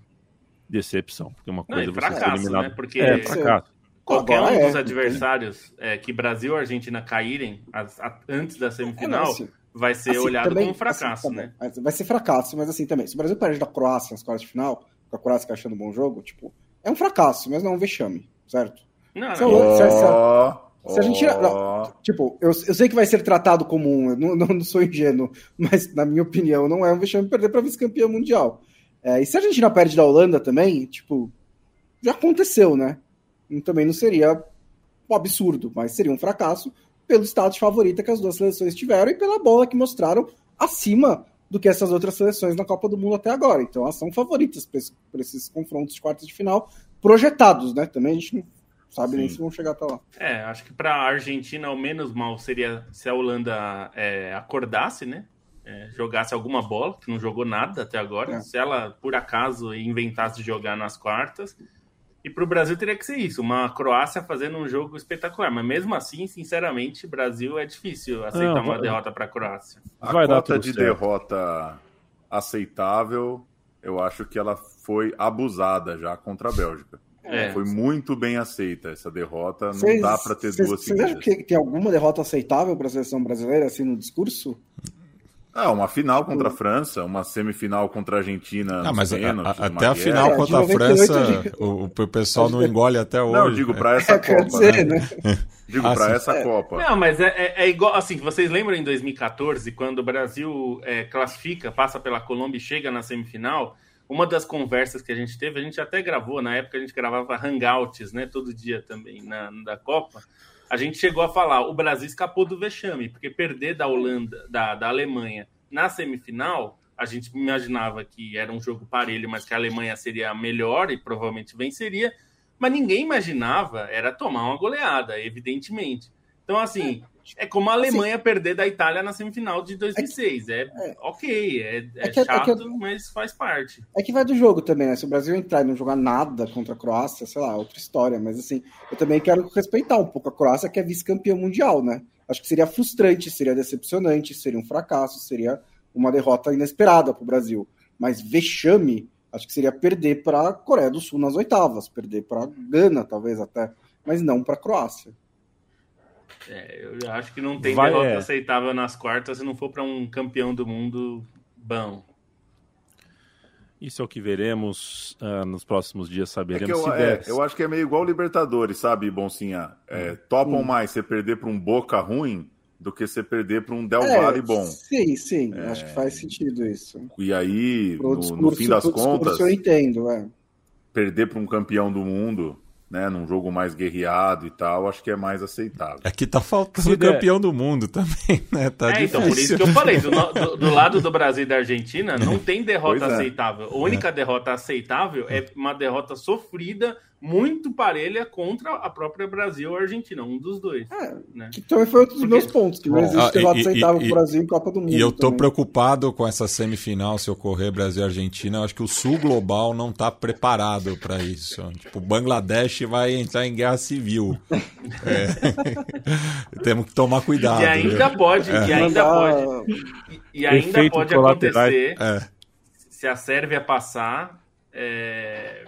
S1: decepção, porque uma coisa
S5: não, é fracasso, eliminado... né? Porque é, fracasso. Qualquer um é, dos adversários é, que Brasil ou Argentina caírem as, a, antes da semifinal é, não, assim, vai ser assim, olhado também, como um fracasso, assim, né?
S3: Vai ser fracasso, mas assim também, se o Brasil perde da Croácia nas quartas de final, com a Croácia achando um bom jogo, tipo, é um fracasso, mas não é um vexame, certo?
S5: Não, se, não.
S3: Se, se, se, a gente. Não, tipo, eu, eu sei que vai ser tratado como um. Não, não sou ingênuo, mas na minha opinião, não é um vexame perder para vice-campeão mundial. É, e se a Argentina perde da Holanda também, tipo, já aconteceu, né? Também não seria um absurdo, mas seria um fracasso pelo status favorita que as duas seleções tiveram e pela bola que mostraram acima do que essas outras seleções na Copa do Mundo até agora. Então elas são favoritas para esses confrontos de quartas de final projetados, né? Também a gente não sabe Sim. nem se vão chegar até lá.
S5: É, acho que para a Argentina o menos mal seria se a Holanda é, acordasse, né? É, jogasse alguma bola, que não jogou nada até agora. É. Se ela, por acaso, inventasse jogar nas quartas, e para o Brasil teria que ser isso, uma Croácia fazendo um jogo espetacular. Mas mesmo assim, sinceramente, Brasil é difícil aceitar Não, uma vai... derrota para a Croácia.
S6: A vai cota de certo. derrota aceitável, eu acho que ela foi abusada já contra a Bélgica. É. Foi muito bem aceita essa derrota. Não cês, dá para ter cês, duas
S3: seguidas. Você acha que tem alguma derrota aceitável para a seleção brasileira assim no discurso?
S6: Ah, uma final contra a França, uma semifinal contra a Argentina.
S4: Ah, mas pênaltis, a, a, até a final contra a França, o, o, pessoal não engole até hoje. Não,
S6: digo para essa é, Copa. Dizer, né? né? Digo ah, para essa é. Copa.
S5: Não, mas é, é, é, igual. Assim, vocês lembram em 2014, quando o Brasil é, classifica, passa pela Colômbia e chega na semifinal? Uma das conversas que a gente teve, a gente até gravou, na época a gente gravava hangouts, né? Todo dia também na, na Copa a gente chegou a falar, o Brasil escapou do vexame, porque perder da Holanda, da, da Alemanha na semifinal, a gente imaginava que era um jogo parelho, mas que a Alemanha seria melhor e provavelmente venceria, mas ninguém imaginava era tomar uma goleada, evidentemente. Então, assim, é como a Alemanha assim, perder da Itália na semifinal de 2006. É, é, é ok, é, é, é que, chato, que, mas faz parte.
S3: É que vai do jogo também, né? Se o Brasil entrar e não jogar nada contra a Croácia, sei lá, outra história. Mas assim, eu também quero respeitar um pouco a Croácia, que é vice-campeã mundial, né? Acho que seria frustrante, seria decepcionante, seria um fracasso, seria uma derrota inesperada para o Brasil. Mas vexame, acho que seria perder para a Coreia do Sul nas oitavas, perder para a Gana, talvez até, mas não para a Croácia.
S5: É, eu acho que não tem Vai, derrota é. aceitável nas quartas se não for para um campeão do mundo bom.
S1: Isso é o que veremos uh, nos próximos dias, saberemos
S6: é eu, é, eu, acho que é meio igual Libertadores, sabe, Boncinha? É, hum. topam hum. mais você perder para um Boca ruim do que você perder para um Del é, Valle bom.
S3: Sim, sim, é... acho que faz sentido isso.
S6: E aí, no, discurso, no, fim das contas,
S3: eu entendo, é.
S6: perder para um campeão do mundo né, num jogo mais guerreado e tal, acho que é mais aceitável.
S4: Aqui tá faltando campeão do mundo também, né? Tá é,
S5: então, por isso que eu falei, do, do, do, lado do Brasil e da Argentina, não tem derrota é. aceitável. A única é. derrota aceitável é uma derrota sofrida muito parelha contra a própria Brasil ou Argentina, um dos dois. É, né?
S3: Que também foi outro dos Porque... meus pontos, que não existe ah, aceitável para o Brasil em Copa do Mundo.
S4: E eu tô
S3: também.
S4: preocupado com essa semifinal, se ocorrer Brasil e Argentina. Eu acho que o Sul Global não está preparado para isso. Tipo, o Bangladesh vai entrar em guerra civil. é. Temos que tomar cuidado.
S5: E ainda viu? pode, é. e ainda pode, e, e ainda pode acontecer é. se a Sérvia passar. É,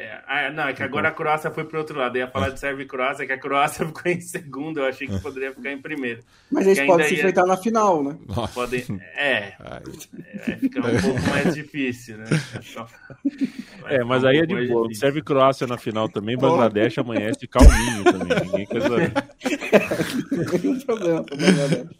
S5: é, ah, não, é que agora a Croácia foi para outro lado. Eu ia falar de Sérvia e Croácia, que a Croácia ficou em segundo. Eu achei que poderia ficar em primeiro.
S3: Mas eles podem se ia... enfrentar na final, né?
S5: Podem... É, é, fica um pouco mais difícil, né?
S1: É, mas aí é de boa. Serve Croácia na final também, Bangladesh amanhece calminho também. Ninguém quer saber.
S3: Nenhum problema com Bangladesh.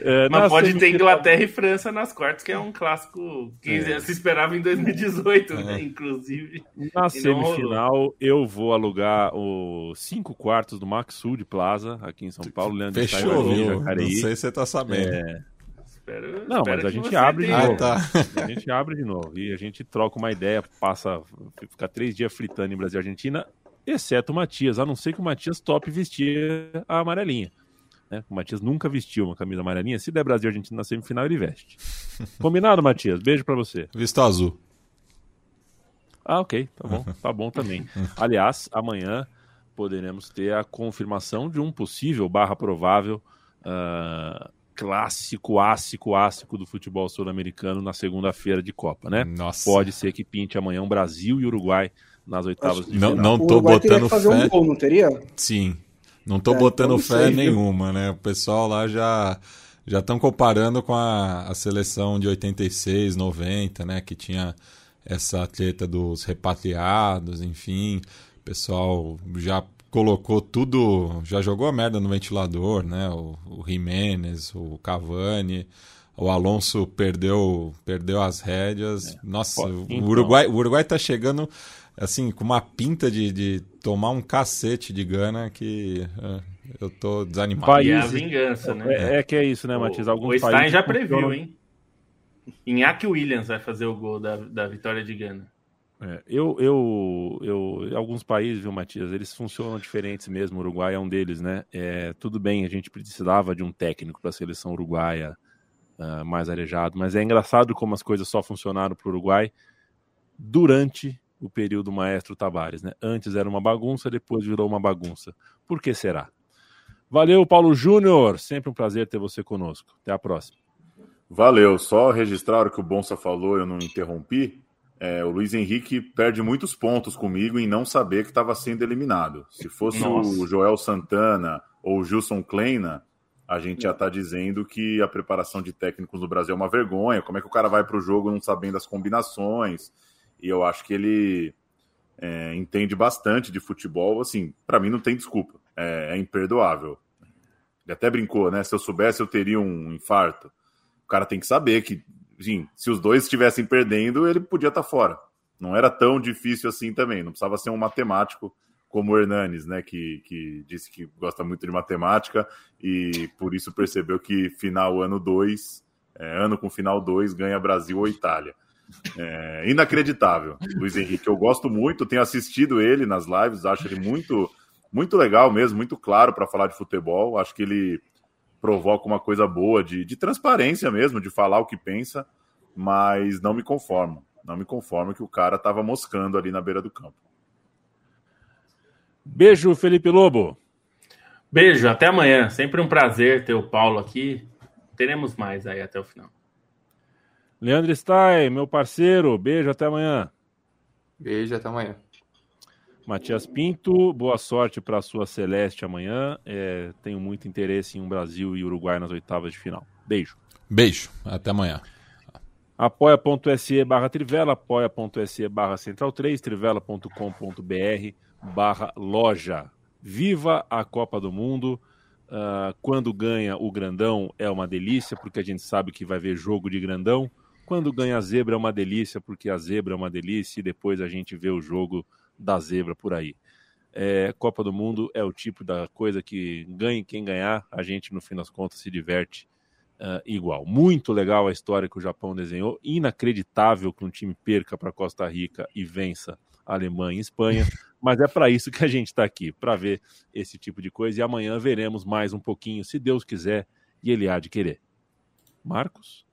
S5: É, mas pode ter Inglaterra e França nas quartas, que é um clássico que é. se esperava em 2018, é. né? Inclusive.
S1: Na semifinal, eu vou alugar os cinco quartos do Max Sud Plaza, aqui em São Paulo.
S4: Leandro Fechou, viu? Não sei se você tá sabendo.
S1: É... Espero, não, mas a gente abre de novo. Ah, tá. A gente abre de novo e a gente troca uma ideia, passa, fica três dias fritando em Brasil e Argentina, exceto o Matias, a não ser que o Matias top vestir a amarelinha. Né? O Matias nunca vestiu uma camisa amarelinha. Se der Brasil e Argentina na semifinal, ele veste. Combinado, Matias? Beijo para você.
S4: Visto azul.
S1: Ah, ok. Tá bom. Tá bom também. Aliás, amanhã poderemos ter a confirmação de um possível barra provável uh, clássico, ácico, ácico do futebol sul-americano na segunda-feira de Copa, né?
S4: Nossa.
S1: Pode ser que pinte amanhã um Brasil e Uruguai nas oitavas
S4: de final. Não, não tô botando
S3: fé. Um gol, não teria?
S4: Sim. Não tô é, botando então fé sei, nenhuma, né? O pessoal lá já já estão comparando com a, a seleção de 86, 90, né? Que tinha essa atleta dos repatriados, enfim. O pessoal já colocou tudo, já jogou a merda no ventilador, né? O, o Jimenez, o Cavani, o Alonso perdeu, perdeu as rédeas. É. Nossa, então... o Uruguai, o Uruguai tá chegando assim com uma pinta de, de tomar um cacete de Gana que uh, eu tô desanimado.
S5: País... E é a vingança, né?
S1: É, é, que é isso, né, Matias?
S5: Alguns o Stein já previu, hein? Iñaki Williams vai fazer o gol da, da vitória de Gana.
S1: É, eu, eu, eu, alguns países, viu, Matias, eles funcionam diferentes mesmo. O Uruguai é um deles, né? É, tudo bem, a gente precisava de um técnico para a seleção uruguaia uh, mais arejado, mas é engraçado como as coisas só funcionaram para o Uruguai durante o período maestro Tabares, né? Antes era uma bagunça, depois virou uma bagunça. Por que será? Valeu, Paulo Júnior. Sempre um prazer ter você conosco. Até a próxima.
S6: Valeu. Só registrar o que o Bonsa falou, eu não interrompi. É, o Luiz Henrique perde muitos pontos comigo em não saber que estava sendo eliminado. Se fosse Nossa. o Joel Santana ou o Gilson Kleina, a gente já está dizendo que a preparação de técnicos no Brasil é uma vergonha. Como é que o cara vai para o jogo não sabendo as combinações? E eu acho que ele é, entende bastante de futebol. Assim, para mim não tem desculpa. É, é, imperdoável. Ele até brincou, né? Se eu soubesse, eu teria um infarto. O cara tem que saber que sim, se os dois estivessem perdendo, ele podia estar tá fora. Não era tão difícil assim também. Não precisava ser um matemático como o Hernanes, né? Que, que disse que gosta muito de matemática e por isso percebeu que final ano 2, é, ano com final 2, ganha Brasil ou Itália. É, inacreditável. Luiz Henrique, eu gosto muito, tenho assistido ele nas lives, acho ele muito, muito legal mesmo, muito claro para falar de futebol. Acho que ele provoca uma coisa boa de, de transparência mesmo, de falar o que pensa, mas não me conformo. Não me conformo que o cara estava moscando ali na beira do campo.
S1: Beijo, Felipe Lobo.
S5: Beijo, até amanhã. Sempre um prazer ter o Paulo aqui. Teremos mais aí até o final.
S1: Leandro Stein, meu parceiro, beijo, até amanhã.
S2: Beijo, até amanhã.
S1: Matias Pinto, boa sorte para a sua Celeste amanhã. É, tenho muito interesse em um Brasil e Uruguai nas oitavas de final. Beijo.
S4: Beijo, até amanhã.
S1: apoia.se barra Trivela, apoia.se barra Central 3, trivela.com.br barra loja. Viva a Copa do Mundo. Uh, quando ganha o grandão é uma delícia, porque a gente sabe que vai ver jogo de grandão. Quando ganha a zebra é uma delícia, porque a zebra é uma delícia, e depois a gente vê o jogo da zebra por aí. É, Copa do Mundo é o tipo da coisa que ganhe quem ganhar, a gente no fim das contas se diverte uh, igual. Muito legal a história que o Japão desenhou, inacreditável que um time perca para Costa Rica e vença a Alemanha e Espanha, mas é para isso que a gente está aqui, para ver esse tipo de coisa e amanhã veremos mais um pouquinho, se Deus quiser e Ele há de querer. Marcos?